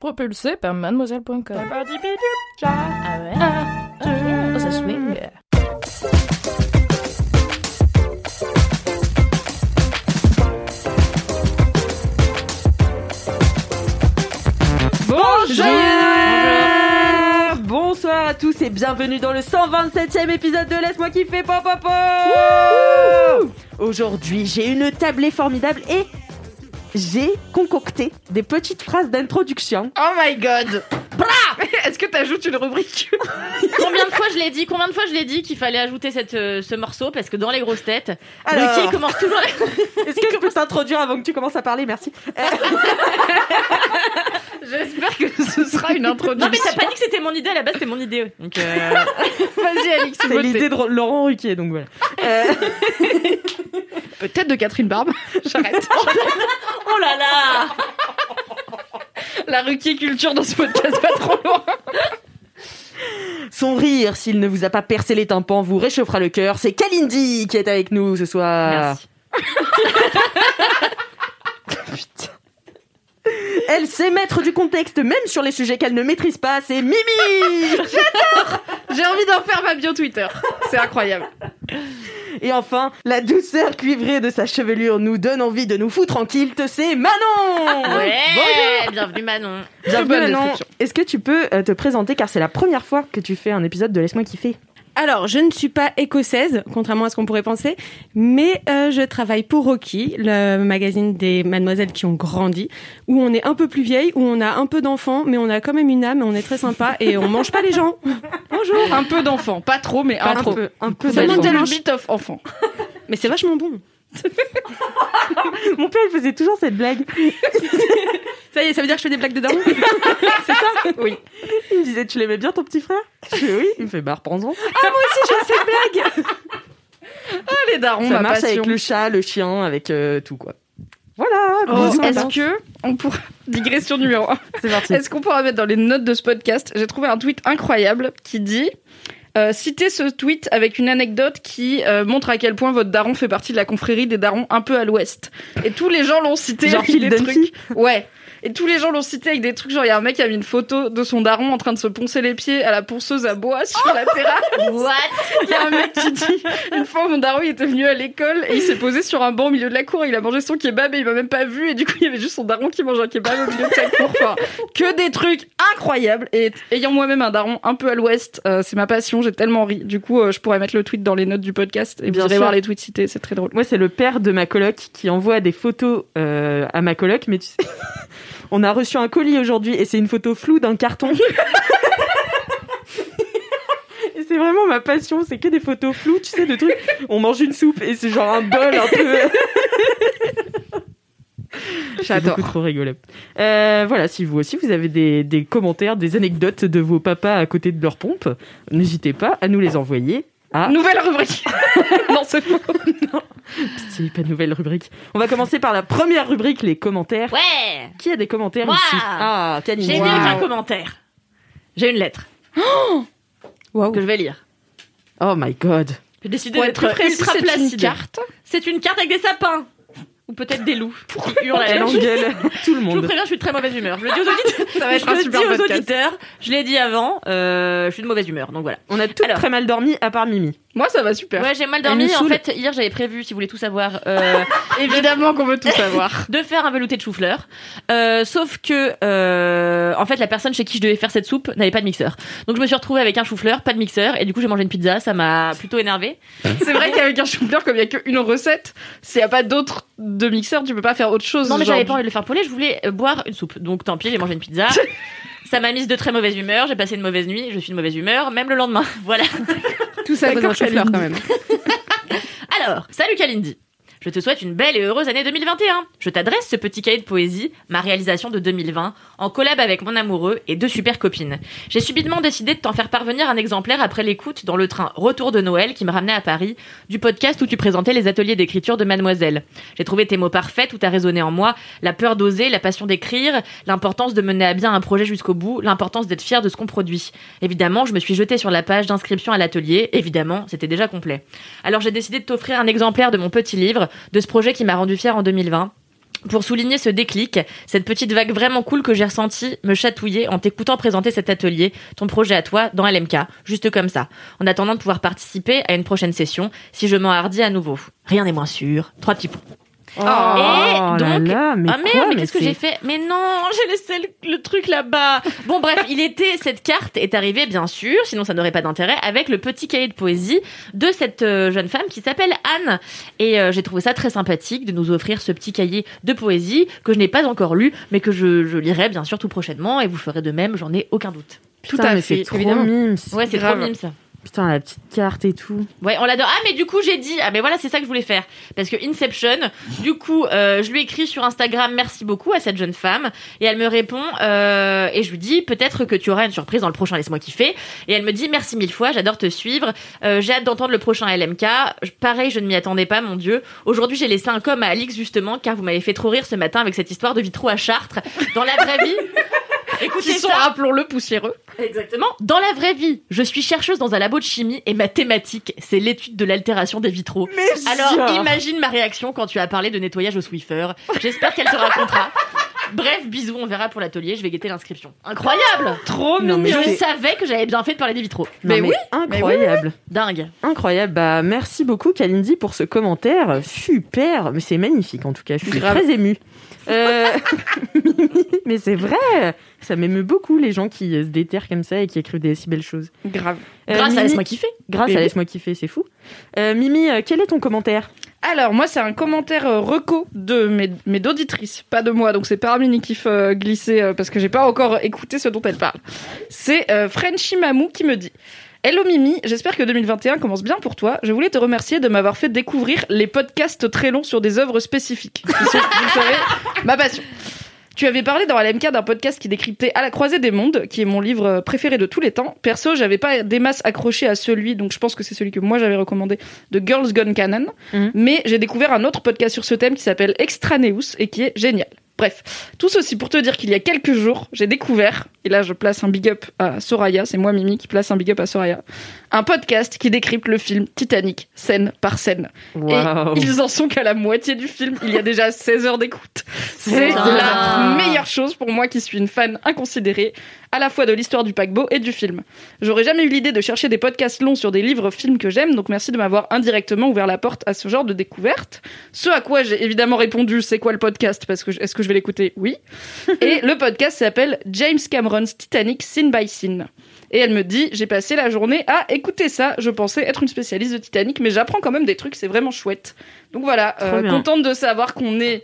Propulsé par mademoiselle.com. Ah ouais? Oh, ça swing. Bonjour Bonsoir à tous et bienvenue dans le 127e épisode de Laisse-moi kiffer pop pop Aujourd'hui, j'ai une tablée formidable et j'ai concocté des petites phrases d'introduction. Oh my god Est-ce que t'ajoutes une rubrique Combien de fois je l'ai dit Combien de fois je l'ai dit qu'il fallait ajouter cette, euh, ce morceau parce que dans les grosses têtes, Alors. Ruquier commence toujours. Est-ce que je peux t'introduire avant que tu commences à parler? Merci. J'espère que ce sera une introduction. non mais t'as pas dit que c'était mon idée à la base, c'est mon idée. Donc euh, Vas-y Alix, C'est l'idée de Laurent Ruquier, donc voilà. Euh, Peut-être de Catherine Barbe. J'arrête. oh là là La ruquier culture dans ce podcast pas trop loin. son rire, s'il ne vous a pas percé les tympans, vous réchauffera le cœur. C'est Kalindi qui est avec nous ce soir. Merci. Putain. Elle sait mettre du contexte même sur les sujets qu'elle ne maîtrise pas, c'est Mimi J'ai envie d'en faire ma bio Twitter. C'est incroyable. Et enfin, la douceur cuivrée de sa chevelure nous donne envie de nous foutre en kilt, c'est Manon Ouais, bienvenue Manon. Bienvenue Manon. Est-ce que tu peux euh, te présenter car c'est la première fois que tu fais un épisode de Laisse-moi kiffer? Alors, je ne suis pas écossaise, contrairement à ce qu'on pourrait penser, mais euh, je travaille pour Rocky, le magazine des mademoiselles qui ont grandi, où on est un peu plus vieille, où on a un peu d'enfants, mais on a quand même une âme, on est très sympa et on mange pas les gens. Bonjour. Un peu d'enfant. Pas trop, mais un trop. peu, un peu Ça d'enfant. little bit of enfant. Mais c'est vachement bon. Mon père il faisait toujours cette blague. Ça y est, ça veut dire que je fais des blagues de daron C'est ça Oui. Il me disait Tu l'aimais bien ton petit frère Je fais oui. Il me fait bah reprends-en. Ah, les darons, Ça ma marche passion. avec le chat, le chien, avec euh, tout quoi. Voilà, Oh, Est-ce Manon. que on pourra digression numéro 1 c'est parti. Est-ce qu'on pourra mettre dans les notes de ce podcast J'ai trouvé un tweet incroyable qui dit euh, citez ce tweet avec une anecdote qui euh, montre à quel point votre daron fait partie de la confrérie des darons un peu à l'ouest. Et tous les gens l'ont cité Genre Phil des trucs. Ouais. Et tous les gens l'ont cité avec des trucs genre il y a un mec qui a mis une photo de son daron en train de se poncer les pieds à la ponceuse à bois sur la terrasse. What? Il y a un mec qui dit une fois mon daron il était venu à l'école et il s'est posé sur un banc au milieu de la cour, il a mangé son kebab et il m'a même pas vu et du coup il y avait juste son daron qui mangeait un kebab au milieu de sa cour. Enfin, que des trucs incroyables et ayant moi-même un daron un peu à l'ouest, euh, c'est ma passion, j'ai tellement ri. Du coup, euh, je pourrais mettre le tweet dans les notes du podcast et Bien vous irez voir les tweets cités, c'est très drôle. Moi, c'est le père de ma coloc qui envoie des photos euh, à ma coloc, mais tu sais, on a reçu un colis aujourd'hui et c'est une photo floue d'un carton. et c'est vraiment ma passion, c'est que des photos floues, tu sais, de trucs. On mange une soupe et c'est genre un bol un peu. J'adore. beaucoup trop rigolo. Euh, voilà, si vous aussi vous avez des, des commentaires, des anecdotes de vos papas à côté de leur pompe, n'hésitez pas à nous les envoyer à Nouvelle rubrique. non, c'est faux. C'est pas de nouvelle rubrique. On va commencer par la première rubrique, les commentaires. Ouais Qui a des commentaires Moi ici? Ah. J'ai Wow. qu'un commentaire. J'ai une lettre Waouh. que je vais lire. Oh my god. J'ai décidé d'être ultra c'est une placide. carte. C'est une carte avec des sapins. Ou peut-être des loups. qui hurlent à la Elle louche. engueule tout le Je vous monde. préviens, je suis de très mauvaise humeur. Je le dis aux auditeurs. Ça va être je un le super dis aux auditeurs. Je l'ai dit avant. euh, je suis de mauvaise humeur. Donc voilà. On a toutes Alors. très mal dormi à part Mimi. Moi, ça va super. Ouais, j'ai mal dormi. En fait, hier, j'avais prévu, si vous voulez tout savoir, euh, Évidemment qu'on veut tout savoir. de faire un velouté de chou-fleur. Euh, sauf que, euh, en fait, la personne chez qui je devais faire cette soupe n'avait pas de mixeur. Donc, je me suis retrouvée avec un chou-fleur, pas de mixeur, et du coup, j'ai mangé une pizza. Ça m'a plutôt énervé. C'est vrai qu'avec un chou-fleur, comme il y a qu'une recette, s'il n'y a pas d'autre de mixeur, tu peux pas faire autre chose. Non, mais j'avais pas envie de le faire poêler. Je voulais boire une soupe. Donc, tant pis, j'ai mangé une pizza. Ça m'a mise de très mauvaise humeur. J'ai passé une mauvaise nuit. Je suis de mauvaise humeur, même le lendemain. Voilà. Tout ça D'accord, chou-fleur Kalindi. quand même. Alors, salut Kalindi. Je te souhaite une belle et heureuse année 2021. Je t'adresse ce petit cahier de poésie, ma réalisation de 2020, en collab avec mon amoureux et deux super copines. J'ai subitement décidé de t'en faire parvenir un exemplaire après l'écoute dans le train Retour de Noël qui me ramenait à Paris du podcast où tu présentais les ateliers d'écriture de Mademoiselle. J'ai trouvé tes mots parfaits, tout a résonné en moi, la peur d'oser, la passion d'écrire, l'importance de mener à bien un projet jusqu'au bout, l'importance d'être fier de ce qu'on produit. Évidemment, je me suis jetée sur la page d'inscription à l'atelier, évidemment, c'était déjà complet. Alors j'ai décidé de t'offrir un exemplaire de mon petit livre, de ce projet qui m'a rendu fier en 2020 pour souligner ce déclic, cette petite vague vraiment cool que j'ai ressentie me chatouiller en t'écoutant présenter cet atelier, ton projet à toi, dans LMK, juste comme ça, en attendant de pouvoir participer à une prochaine session, si je m'en hardis à nouveau. Rien n'est moins sûr. Trois petits points. Oh, Et donc- là, mais ah merde, quoi, mais qu'est-ce que j'ai fait? Mais non, j'ai laissé le, le truc là-bas. Bon bref, il était cette carte est arrivée bien sûr, sinon ça n'aurait pas d'intérêt avec le petit cahier de poésie de cette euh, jeune femme qui s'appelle Anne et euh, j'ai trouvé ça très sympathique de nous offrir ce petit cahier de poésie que je n'ai pas encore lu mais que je, je lirai bien sûr tout prochainement et vous ferez de même, j'en ai aucun doute. Putain, Tout à mais fait, c'est trop évidemment. mimes. Ouais, c'est trop Grave. Putain, la petite carte et tout. Ouais, on l'adore. Ah, mais du coup, j'ai dit, ah, mais voilà, c'est ça que je voulais faire. Parce que Inception, du coup, euh, je lui écris sur Instagram, merci beaucoup à cette jeune femme. Et elle me répond, euh, et je lui dis, peut-être que tu auras une surprise dans le prochain Laisse-moi kiffer. Et elle me dit, merci mille fois, j'adore te suivre. Euh, j'ai hâte d'entendre le prochain LMK. Pareil, je ne m'y attendais pas, mon Dieu. Aujourd'hui, j'ai laissé un com à Alix, justement, car vous m'avez fait trop rire ce matin avec cette histoire de vitraux à Chartres. Dans la vraie vie. Écoutez Qui sont, rappelons-le, poussiéreux. Exactement. Dans la vraie vie, je suis chercheuse dans un labo de chimie et ma thématique, c'est l'étude de l'altération des vitraux. Alors, genre. imagine ma réaction quand tu as parlé de nettoyage au Swiffer. J'espère qu'elle te racontera. Bref, bisous, on verra pour l'atelier, je vais guetter l'inscription. Incroyable Trop Non, mais Je savais que j'avais bien fait de parler des vitraux. Non, Mais oui, incroyable. Dingue. Incroyable. Bah, merci beaucoup, Kalindi, pour ce commentaire. Super. Mais c'est magnifique, en tout cas. Je suis Grave. très émue. Euh, Mimi, mais c'est vrai. Ça m'émeut beaucoup, les gens qui euh, se déterrent comme ça et qui écrivent des si belles choses. Grave. Euh, Grâce Mimi- à Laisse-moi kiffer. Grâce à. Laisse-moi kiffer, c'est fou. Euh, Mimi, quel est ton commentaire? Alors, moi, c'est un commentaire euh, reco de mes, mes d'auditrices, pas de moi. Donc, c'est Paramini qui fait euh, glisser euh, parce que j'ai pas encore écouté ce dont elle parle. C'est euh, Frenchy Mamou qui me dit Hello Mimi, j'espère que 2021 commence bien pour toi. Je voulais te remercier de m'avoir fait découvrir les podcasts très longs sur des œuvres spécifiques, qui sont, vous savez, ma passion. Tu avais parlé dans LMK d'un podcast qui décryptait À la croisée des mondes, qui est mon livre préféré de tous les temps. Perso, j'avais pas des masses accroché à celui, donc je pense que c'est celui que moi j'avais recommandé, de Girls Gone Canon. Mhm. Mais j'ai découvert un autre podcast sur ce thème qui s'appelle Extraneus et qui est génial. Bref, tout ceci pour te dire qu'il y a quelques jours, j'ai découvert, et là je place un big up à Soraya, c'est moi Mimi qui place un big up à Soraya, un podcast qui décrypte le film Titanic, scène par scène. Et ils en sont qu'à la moitié du film. Il y a déjà 16 heures d'écoute. C'est la meilleure chose pour moi qui suis une fan inconsidérée à la fois de l'histoire du paquebot et du film. J'aurais jamais eu l'idée de chercher des podcasts longs sur des livres films que j'aime, donc merci de m'avoir indirectement ouvert la porte à ce genre de découverte. Ce à quoi j'ai évidemment répondu, c'est quoi le podcast? Parce que est-ce que je vais l'écouter? Oui. Et le podcast s'appelle James Cameron's Titanic Scene by Scene. Et elle me dit, j'ai passé la journée à écouter ça. Je pensais être une spécialiste de Titanic, mais j'apprends quand même des trucs, c'est vraiment chouette. Donc voilà, euh, contente de savoir qu'on est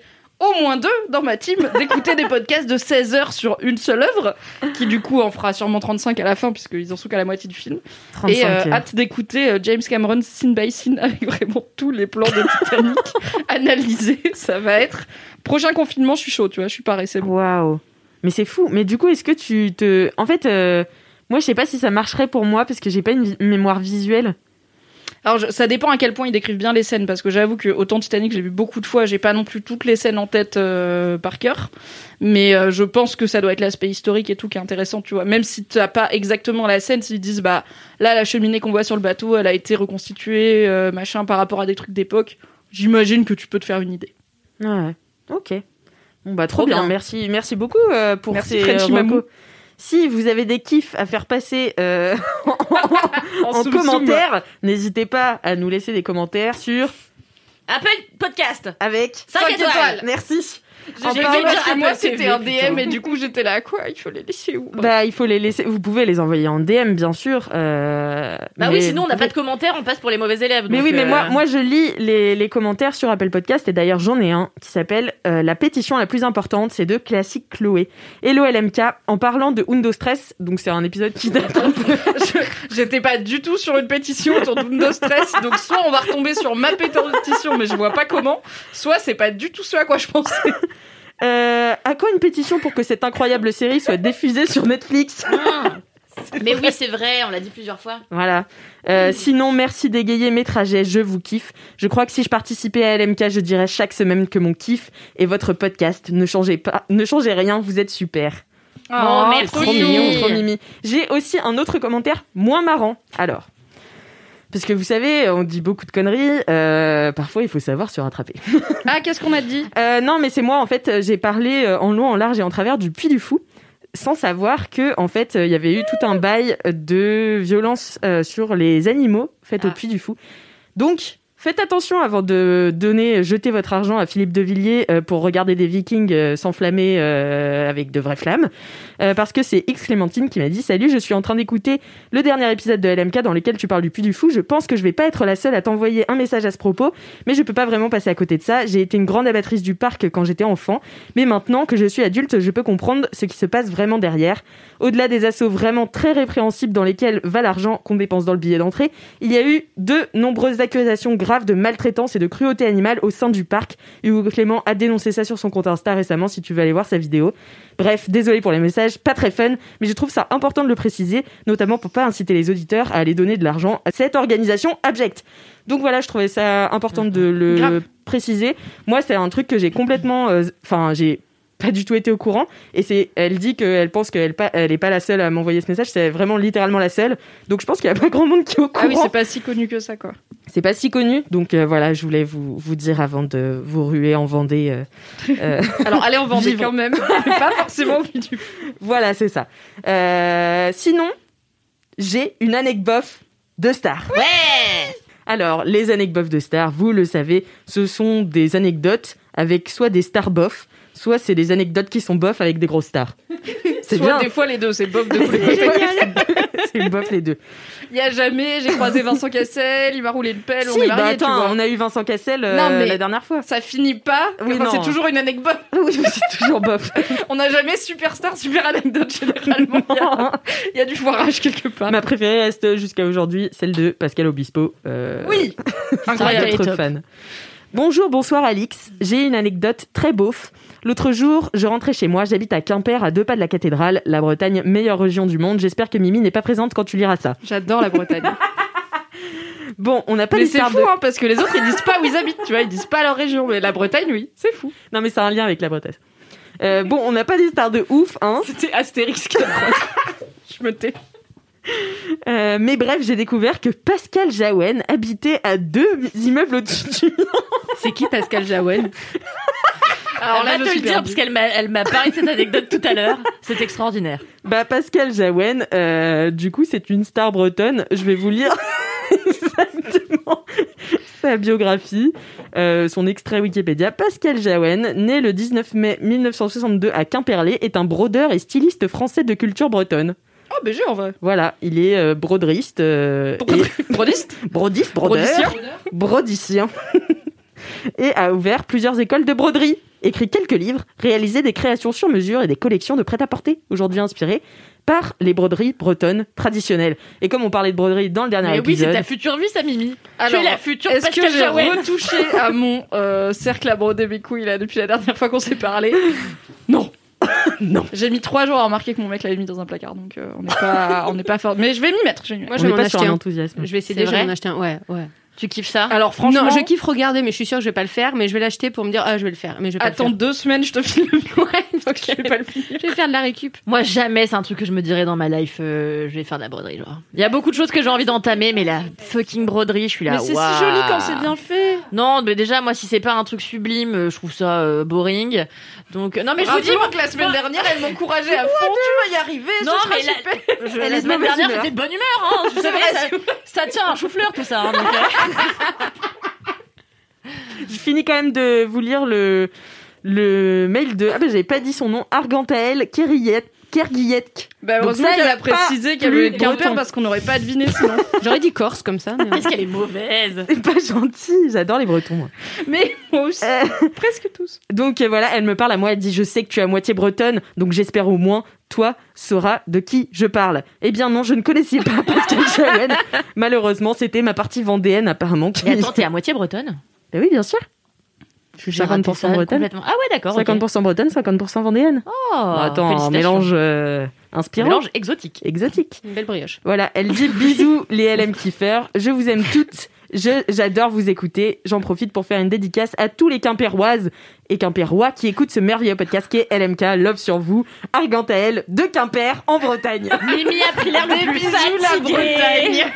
au moins deux dans ma team d'écouter des podcasts de 16 heures sur une seule œuvre, qui du coup en fera sûrement 35 à la fin, puisqu'ils en sont qu'à la moitié du film. 35 Et euh, hâte d'écouter euh, James Cameron scene by scene avec vraiment tous les plans de Titanic analysés. Ça va être. Prochain confinement, je suis chaud, tu vois, je suis pareil, c'est bon. Waouh. Mais c'est fou. Mais du coup, est-ce que tu te. En fait, euh, moi, je sais pas si ça marcherait pour moi parce que j'ai pas une mémoire visuelle. Alors je- ça dépend à quel point ils décrivent bien les scènes, parce que j'avoue que autant Titanic, j'ai vu beaucoup de fois, j'ai pas non plus toutes les scènes en tête euh, par cœur, mais euh, je pense que ça doit être l'aspect historique et tout qui est intéressant, tu vois. Même si tu as pas exactement la scène, s'ils disent bah là la cheminée qu'on voit sur le bateau, elle a été reconstituée, euh, machin, par rapport à des trucs d'époque, j'imagine que tu peux te faire une idée. Ouais. Ok. Bon bah trop, Trop bien. bien. Merci, merci beaucoup euh, pour Merci, ces Si vous avez des kiffs à faire passer euh, en commentaire, n'hésitez pas à nous laisser des commentaires sur Apple Podcast. avec 5 Cinq étoiles. étoiles. Merci. J'ai parce que moi Apple c'était un DM et du coup j'étais là quoi Il faut les laisser où Bah, il faut les laisser. Vous pouvez les envoyer en DM, bien sûr. euh, Bah mais oui, sinon on n'a pas de commentaires, on passe pour les mauvais élèves. Mais donc, oui, mais euh, moi, moi, je lis les, les commentaires sur Apple Podcast et d'ailleurs j'en ai un qui s'appelle euh, La pétition la plus importante, c'est de Classique Chloé. Hello LMK, en parlant de Undo Stress, donc c'est un épisode qui date un peu. Je- J'étais pas du tout sur une pétition autour Windows Stress, donc soit on va retomber sur ma pétition, mais je vois pas comment, soit c'est pas du tout ce à quoi je pensais. Euh, à quand une pétition pour que cette incroyable série soit diffusée sur Netflix Ah. Mais oui, c'est vrai, on l'a dit plusieurs fois. Voilà. Euh, sinon, merci d'égayer mes trajets, je vous kiffe. Je crois que si je participais à LMK, je dirais chaque semaine que mon kiff est votre podcast. Ne changez pas, ne changez rien, vous êtes super. Oh, merci. Trop mignon, trop mimi. J'ai aussi un autre commentaire moins marrant. Alors, parce que vous savez, on dit beaucoup de conneries. euh, parfois, il faut savoir se rattraper. Ah, qu'est-ce qu'on a dit? Euh, non, mais c'est moi. En fait, j'ai parlé euh, en long, en large et en travers du Puy du Fou, sans savoir que, en fait, il y avait eu tout un bail de violence euh, sur les animaux faites au Ah. Puy du Fou. Donc. Faites attention avant de donner, jeter votre argent à Philippe de Villiers euh, pour regarder des Vikings euh, s'enflammer euh, avec de vraies flammes, parce que c'est X Clémentine qui m'a dit salut, je suis en train d'écouter le dernier épisode de LMK dans lequel tu parles du Puy du Fou. Je pense que je vais pas être la seule à t'envoyer un message à ce propos, mais je peux pas vraiment passer à côté de ça. J'ai été une grande abattrice du parc quand j'étais enfant, mais maintenant que je suis adulte, je peux comprendre ce qui se passe vraiment derrière. Au-delà des assauts vraiment très répréhensibles dans lesquels va l'argent qu'on dépense dans le billet d'entrée, il y a eu de nombreuses accusations graves de maltraitance et de cruauté animale au sein du parc. Hugo Clément a dénoncé ça sur son compte Insta récemment, si tu veux aller voir sa vidéo. Bref, désolé pour les messages, pas très fun, mais je trouve ça important de le préciser, notamment pour pas inciter les auditeurs à aller donner de l'argent à cette organisation abjecte. Donc voilà, je trouvais ça important de le Grave. préciser. Moi, c'est un truc que j'ai complètement, euh, enfin, j'ai pas du tout été au courant. Et c'est, elle dit qu'elle pense qu'elle pas, elle est pas la seule à m'envoyer ce message. C'est vraiment littéralement la seule. Donc je pense qu'il y a pas grand monde qui est au Ah courant. oui, c'est pas si connu que ça quoi. C'est pas si connu, donc euh, voilà, je voulais vous, vous dire avant de vous ruer en Vendée. euh, euh, Alors allez en Vendée Vivre. quand même, pas forcément du voilà, c'est ça. Sinon, j'ai une anecdote de star. Ouais Alors, les anecdotes de star, vous le savez, ce sont des anecdotes avec soit des stars bof, soit c'est des anecdotes qui sont bof avec des grosses stars. C'est Soit bien. des fois les deux, c'est Bob de tous les côtés. c'est bof les deux. Il y a jamais, j'ai croisé Vincent Cassel, il m'a roulé une pelle, on si, est bah mariés, tu attends, vois. on a eu Vincent Cassel euh, Non, mais- la dernière fois. Ça finit pas, Oui, enfin, c'est toujours une anecdote. Oui, mais c'est toujours bof. On n'a jamais superstar, super anecdote généralement. Il y a- Il y, a du foirage quelque part. Ma préférée reste jusqu'à aujourd'hui celle de Pascal Obispo. euh, Oui, incroyable. fan. Bonjour, bonsoir Alix. J'ai une anecdote très beauf. L'autre jour, je rentrais chez moi. J'habite à Quimper, à deux pas de la cathédrale. La Bretagne, meilleure région du monde. J'espère que Mimi n'est pas présente quand tu liras ça. J'adore la Bretagne. Bon, on n'a pas mais c'est fou, de- hein, parce que les autres ils disent pas où ils habitent, tu vois, ils disent pas leur région. Mais la Bretagne, oui, c'est fou. Non, mais c'est un lien avec la Bretagne. Euh, bon, on n'a pas des stars de ouf, hein. C'était Astérix qui. Je me tais. Euh, mais bref, j'ai découvert que Pascal Jaouen habitait à deux immeubles au-dessus du. C'est qui Pascal Jaouen? Alors Elle là, va je te le dire, parce qu'elle m'a, elle m'a parlé de cette anecdote tout à l'heure. C'est extraordinaire. Bah, Pascal Jaouen, euh, du coup, c'est une star bretonne. Je vais vous lire exactement sa biographie, euh, son extrait Wikipédia. Pascal Jaouen, né le 19 mai 1962 à Quimperlé, est un brodeur et styliste français de culture bretonne. Oh, BG en vrai. Voilà, il est euh, broderiste. euh, et- Brodiste? Brodiste, brodeur. Brodicien brodicien. et a ouvert plusieurs écoles de broderie, écrit quelques livres, réalisé des créations sur mesure et des collections de prêt-à-porter, aujourd'hui inspirées par les broderies bretonnes traditionnelles. Et comme on parlait de broderie dans le dernier Mais oui, c'est épisode, ta future vie, ça, Mimi. tu Alors, es la future Est-ce que j'ai retouché à mon euh, cercle à broder mes couilles là depuis la dernière fois qu'on s'est parlé? Non. Non. J'ai mis trois jours à remarquer que mon mec l'avait mis dans un placard, donc euh, on n'est pas, on n'est pas fort. Mais je vais m'y mettre. je vais m'y Moi, mettre. je on vais sur acheter un enthousiasme. Je vais essayer acheter un. Ouais, ouais. Tu kiffes ça? Alors franchement, Non, je kiffe regarder, mais je suis sûre que je vais pas le faire. Mais je vais l'acheter pour me dire, ah, je vais le faire. Mais je vais pas attends deux semaines, je te file le le faire. Ouais, donc je vais pas le finir. je vais faire de la récup. Moi, jamais c'est un truc que je me dirais dans ma life. euh, je vais faire de la broderie, genre. Il y a beaucoup de choses que j'ai envie d'entamer, mais la fucking broderie, je suis là. Mais c'est si joli quand c'est bien fait. Non, mais déjà, moi, si c'est pas un truc sublime, euh, je trouve ça euh, boring. Donc, non, mais je vous dis, Rappelons que la semaine dernière, elle m'encourageait à fond. Tu vas y arriver. Non, ce sera mais la- super. je- la semaine dernière, j'étais de bonne humeur. Hein, vous savez, ça, ça tient un chou-fleur, tout ça. hein, donc, euh, Je finis quand même de vous lire le, mail de. Ah bah j'avais pas dit son nom. Argantaël Kerguillette. Kerguillette. Bah, heureusement qu'elle a a précisé qu'elle voulait être Quimper breton. parce qu'on n'aurait pas deviné sinon. J'aurais dit Corse comme ça. mais- Qu'est-ce qu'elle est mauvaise C'est pas gentil. J'adore les Bretons. moi. Mais moi aussi, Euh, presque tous. donc euh, voilà, elle me parle à moi. Elle dit Je sais que tu es à moitié bretonne, donc j'espère au moins toi sauras de qui je parle. Eh bien non, je ne connaissais pas Pascal Chawen. Malheureusement, c'était ma partie vendéenne apparemment. Qui... Et attends, t'es à moitié bretonne? Bah oui, bien sûr. Je suis J'ai raté 50% ça bretonne. complètement. Ah ouais, d'accord. ok. 50% bretonne, 50% vendéenne. Oh, Attends, un félicitations. mélange euh, inspirant. mélange exotique. Exotique. Une belle brioche. Voilà, elle dit bisous les LM kiffers, je vous aime toutes, j'adore vous écouter. J'en profite pour faire une dédicace à tous les Quimpéroises et Quimpérois qui écoutent ce merveilleux podcast qui est LMK Love sur vous, Argantaël de Quimper en Bretagne. Mimi a pris l'air le plus la. Bretagne.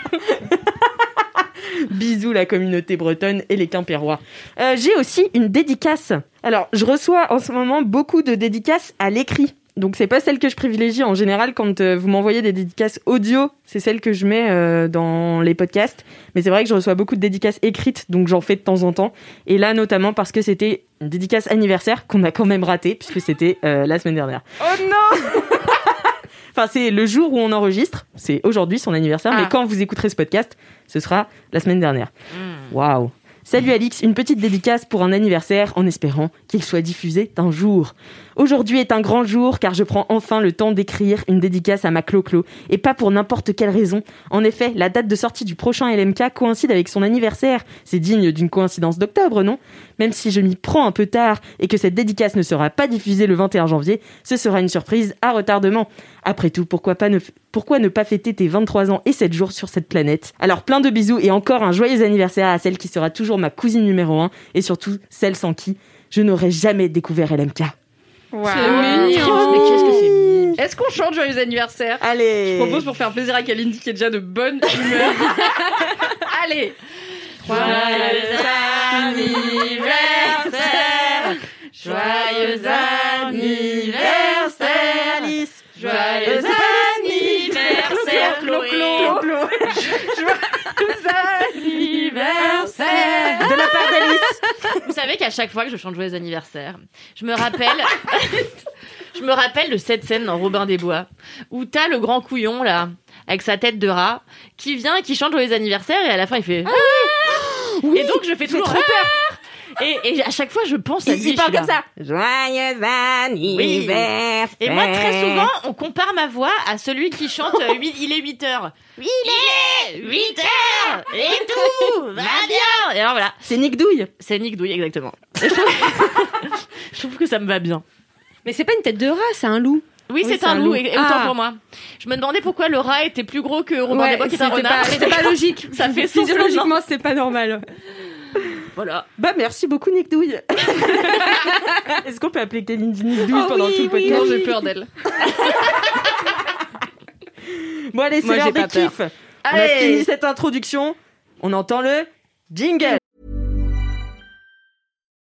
bisous la communauté bretonne et les Quimpérois. Euh, J'ai aussi une dédicace. Alors, je reçois en ce moment beaucoup de dédicaces à l'écrit. Donc c'est pas celle que je privilégie en général quand euh, vous m'envoyez des dédicaces audio, c'est celle que je mets euh, dans les podcasts. Mais c'est vrai que je reçois beaucoup de dédicaces écrites, donc j'en fais de temps en temps. Et là notamment parce que c'était une dédicace anniversaire qu'on a quand même ratée puisque c'était euh, la semaine dernière. Oh non Enfin c'est le jour où on enregistre, c'est aujourd'hui son anniversaire, Ah. mais quand vous écouterez ce podcast, ce sera la semaine dernière. Hmm. Waouh Salut Alix, une petite dédicace pour un anniversaire en espérant qu'il soit diffusé un jour. Aujourd'hui est un grand jour car je prends enfin le temps d'écrire une dédicace à ma Clo-Clo et pas pour n'importe quelle raison. En effet, la date de sortie du prochain LMK coïncide avec son anniversaire. C'est digne d'une coïncidence d'octobre, non? Même si je m'y prends un peu tard et que cette dédicace ne sera pas diffusée le 21 janvier, ce sera une surprise à retardement. Après tout, pourquoi, pas ne, pourquoi ne pas fêter tes 23 ans et 7 jours sur cette planète? Alors plein de bisous et encore un joyeux anniversaire à celle qui sera toujours ma cousine numéro 1 et surtout celle sans qui je n'aurais jamais découvert LMK. Waouh. mignon. Mais qu'est-ce que c'est mignon. Est-ce qu'on chante joyeux anniversaire? Allez Je propose pour faire plaisir à Kalindi qui est déjà de bonne humeur. Allez anniversaire Joyeux anniversaire anniversaire. De la part d'Alice. Vous savez qu'à chaque fois que je chante joyeux anniversaire, je me rappelle je me rappelle de cette scène dans Robin des Bois où t'as le grand couillon là avec sa tête de rat qui vient et qui chante joyeux anniversaire et à la fin il fait Ah et donc je fais toujours trop peur et, et à chaque fois je pense à lui il parle comme ça Joyeux anniversaire Et moi, très souvent, on compare ma voix à celui qui chante euh, Il est 8 heures. Il est 8 heures et tout va bien. Et alors voilà, C'est Nick Douille c'est Nick Douille, exactement. Je, trouve... je trouve que ça me va bien. Mais c'est pas une tête de rat, c'est un loup. Oui, Oui, c'est un un loup, loup. et, et autant Ah. pour moi. Je me demandais pourquoi le rat était plus gros que Robin Ouais, des Bois qui est un renard. C'est pas logique. Ça fait Physiologiquement, c'est pas normal. Voilà. Bah merci beaucoup Nick Douille. Est-ce qu'on peut appeler Kalindi Nick Douille Oh pendant oui, tout le oui, podcast Non, j'ai peur d'elle. Bon allez, c'est Moi, l'heure j'ai des kiffs. On a fini cette introduction, on entend le jingle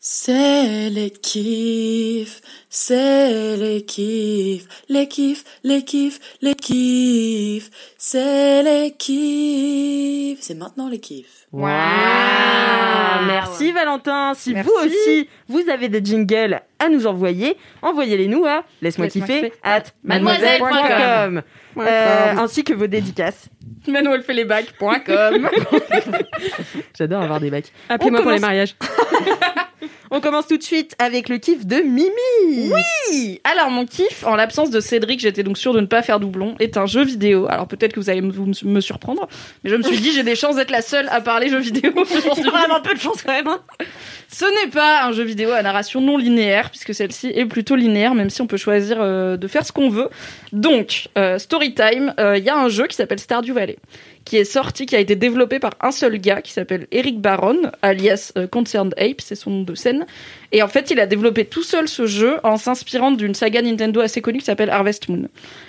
C'est les kiffs, c'est les kiffs, les kiffs, les kiffs, les kiffs, c'est les kiffs. C'est maintenant les kiffs. Waouh Merci Valentin. Si Merci. vous aussi, vous avez des jingles à nous envoyer, envoyez-les nous à laisse-moi kiffer at mademoiselle.com. Euh, ainsi que vos dédicaces. Manuel fait les bacs.com. J'adore avoir des bacs. Appelez-moi pour les mariages. On commence tout de suite avec le kiff de Mimi. Oui Alors, mon kiff, en l'absence de Cédric, j'étais donc sûre de ne pas faire doublon, est un jeu vidéo. Alors, peut-être que vous allez me, vous me surprendre, mais je me suis dit, j'ai des chances d'être la seule à parler jeux vidéo aujourd'hui. Vraiment peu de chance quand même. hein. Ce n'est pas un jeu vidéo à narration non linéaire, puisque celle-ci est plutôt linéaire, même si on peut choisir euh, de faire ce qu'on veut. Donc, euh, Storytime, euh, il y a un jeu qui s'appelle Stardew Valley, qui est sorti, qui a été développé par un seul gars qui s'appelle Eric Baron, alias euh, Concerned Ape, c'est son nom de scène. Et en fait, il a développé tout seul ce jeu en s'inspirant d'une saga Nintendo assez connue qui s'appelle Harvest Moon.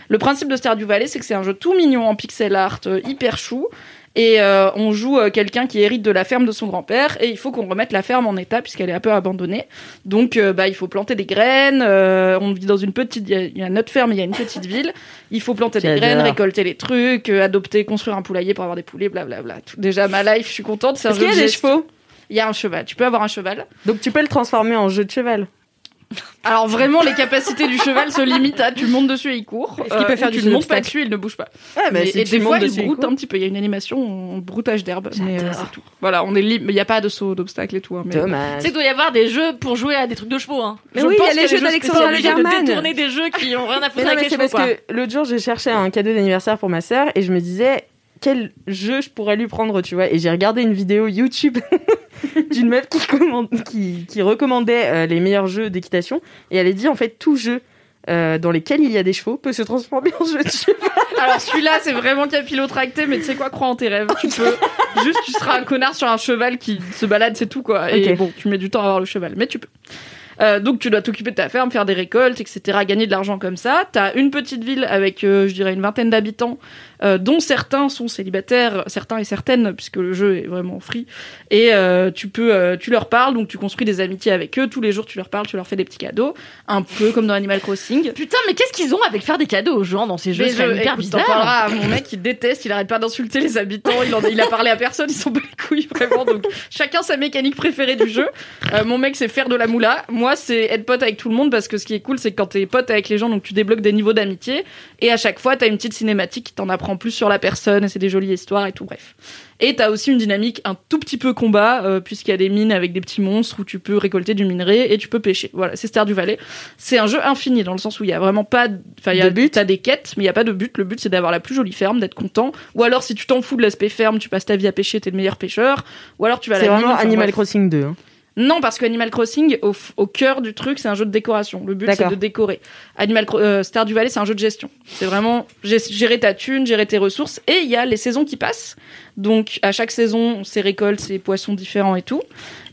Le principe de Stardew Valley, c'est que c'est un jeu tout mignon en pixel art, euh, hyper chou. Et euh, on joue euh, quelqu'un qui hérite de la ferme de son grand-père et il faut qu'on remette la ferme en état puisqu'elle est un peu abandonnée. Donc euh, bah il faut planter des graines. euh, on vit dans une petite, il y a- il y, a notre ferme, il y a une petite ville. Il faut planter des graines, récolter les trucs, euh, adopter, construire un poulailler pour avoir des poulets, blablabla. Tout- Déjà ma life, je suis contente. C'est un Est-ce qu'il y a de des chevaux? Il y a un cheval. Tu peux avoir un cheval? Donc tu peux le transformer en jeu de cheval. Alors vraiment, les capacités du cheval se limitent à tu montes dessus et il court. Est-ce qu'il peut ou faire tu du le montes pas dessus, il ne bouge pas. Ouais, Mais- si et tu des fois, il broute un petit peu. Il y a une animation en broutage d'herbe. mais, euh, c'est tout. Voilà, on est libre. Il n'y a pas de saut d'obstacle et tout. hein, mais- Tu Dommage. sais qu'il doit y avoir des jeux pour jouer à des trucs de chevaux. Hein. Mais Je oui, pense il y a les jeux d'Alexandre spécialisés de des jeux qui ont rien à foutre avec les c'est chevaux. parce que l'autre jour, j'ai cherché un cadeau d'anniversaire pour ma sœur et je me disais quel jeu je pourrais lui prendre, tu vois. Et j'ai regardé une vidéo YouTube d'une meuf qui, commande- qui, qui recommandait euh, les meilleurs jeux d'équitation et elle a dit en fait tout jeu euh, dans lesquels il y a des chevaux peut se transformer en jeu de cheval. Alors celui-là, c'est vraiment capillotracté, mais tu sais quoi, crois en tes rêves. Tu peux juste, tu seras un connard sur un cheval qui se balade, c'est tout quoi. Et bon, tu mets du temps à avoir le cheval, mais tu peux. Euh, donc tu dois t'occuper de ta ferme, faire des récoltes, etc., gagner de l'argent comme ça. T'as une petite ville avec, euh, je dirais, une vingtaine d'habitants, euh, dont certains sont célibataires, certains et certaines, puisque le jeu est vraiment free. Et euh, tu peux, euh, tu leur parles, donc tu construis des amitiés avec eux. Tous les jours, tu leur parles, tu leur fais des petits cadeaux, un peu comme dans Animal Crossing. Putain, mais qu'est-ce qu'ils ont avec faire des cadeaux aux gens dans ces jeux? C'est hyper bizarre. à mon mec, il déteste, il arrête pas d'insulter les habitants, il, en- il a parlé à personne, ils sont pas les couilles, vraiment. Donc, chacun sa mécanique préférée du jeu. Mon mec, c'est faire de la moula. Moi, c'est être pote avec tout le monde parce que ce qui est cool, c'est quand t'es pote avec les gens, donc tu débloques des niveaux d'amitié. Et à chaque fois, t'as une petite cinématique qui t'en apprend plus sur la personne, et c'est des jolies histoires et tout, bref. Et t'as aussi une dynamique un tout petit peu combat, euh, puisqu'il y a des mines avec des petits monstres où tu peux récolter du minerai et tu peux pêcher. Voilà, c'est Stardew Valley. C'est un jeu infini dans le sens où il y a vraiment pas, enfin il y T'as des quêtes, mais il y a pas de but. Le but c'est d'avoir la plus jolie ferme, d'être content. Ou alors si tu t'en fous de l'aspect ferme, tu passes ta vie à pêcher, t'es le meilleur pêcheur. Ou alors tu vas à C'est la mine, vraiment enfin, Animal bref. Crossing 2. hein. Non, parce que Animal Crossing, au, cœur du truc, c'est un jeu de décoration. Le but, c'est de décorer. Animal euh, Stardew Valley, c'est un jeu de gestion. C'est vraiment gé- gérer ta thune, gérer tes ressources. Et il y a les saisons qui passent. Donc, à chaque saison, c'est récoltes, c'est poissons différents et tout.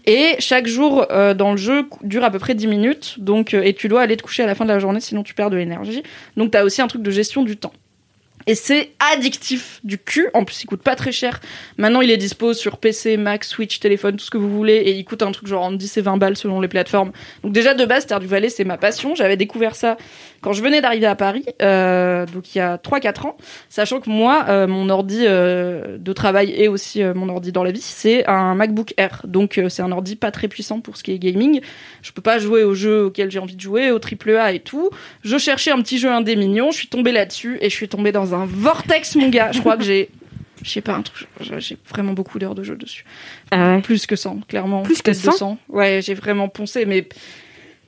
Et chaque jour euh, dans le jeu dure à peu près 10 minutes. Donc, euh, et tu dois aller te coucher à la fin de la journée, sinon tu perds de l'énergie. Donc, t'as aussi un truc de gestion du temps. Et c'est addictif du cul. En plus, il coûte pas très cher. Maintenant, il est dispo sur PC, Mac, Switch, téléphone, tout ce que vous voulez. Et il coûte un truc genre entre 10 et 20 balles selon les plateformes. Donc déjà, de base, Stardew Valley, c'est ma passion. J'avais découvert ça quand je venais d'arriver à Paris, euh, donc il y a 3-4 ans. Sachant que moi, euh, mon ordi euh, de travail et aussi mon ordi dans la vie, c'est un MacBook Air. Donc c'est un ordi pas très puissant pour ce qui est gaming. Je peux pas jouer aux jeux auxquels j'ai envie de jouer, au AAA et tout. Je cherchais un petit jeu indé mignon, je suis tombée là-dessus et je suis tombée dans un vortex, mon gars. Je crois que j'ai, je sais pas, un truc, j'ai vraiment beaucoup d'heures de jeu dessus. Ah ouais. Plus que 100, clairement. Plus que Peut-être 100? 200. Ouais, j'ai vraiment poncé, mais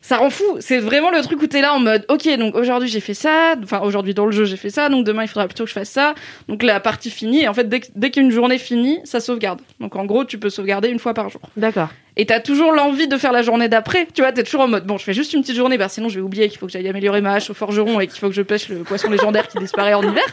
ça rend fou. C'est vraiment le truc où t'es là en mode, ok, donc aujourd'hui j'ai fait ça, enfin aujourd'hui dans le jeu j'ai fait ça, donc demain il faudra plutôt que je fasse ça. Donc la partie finie, et en fait dès, dès qu'une journée finit, ça sauvegarde. Donc en gros, tu peux sauvegarder une fois par jour. D'accord. Et t'as toujours l'envie de faire la journée d'après. Tu vois, t'es toujours en mode, bon, je fais juste une petite journée, bah sinon je vais oublier qu'il faut que j'aille améliorer ma hache au forgeron et qu'il faut que je pêche le poisson légendaire qui disparaît en hiver.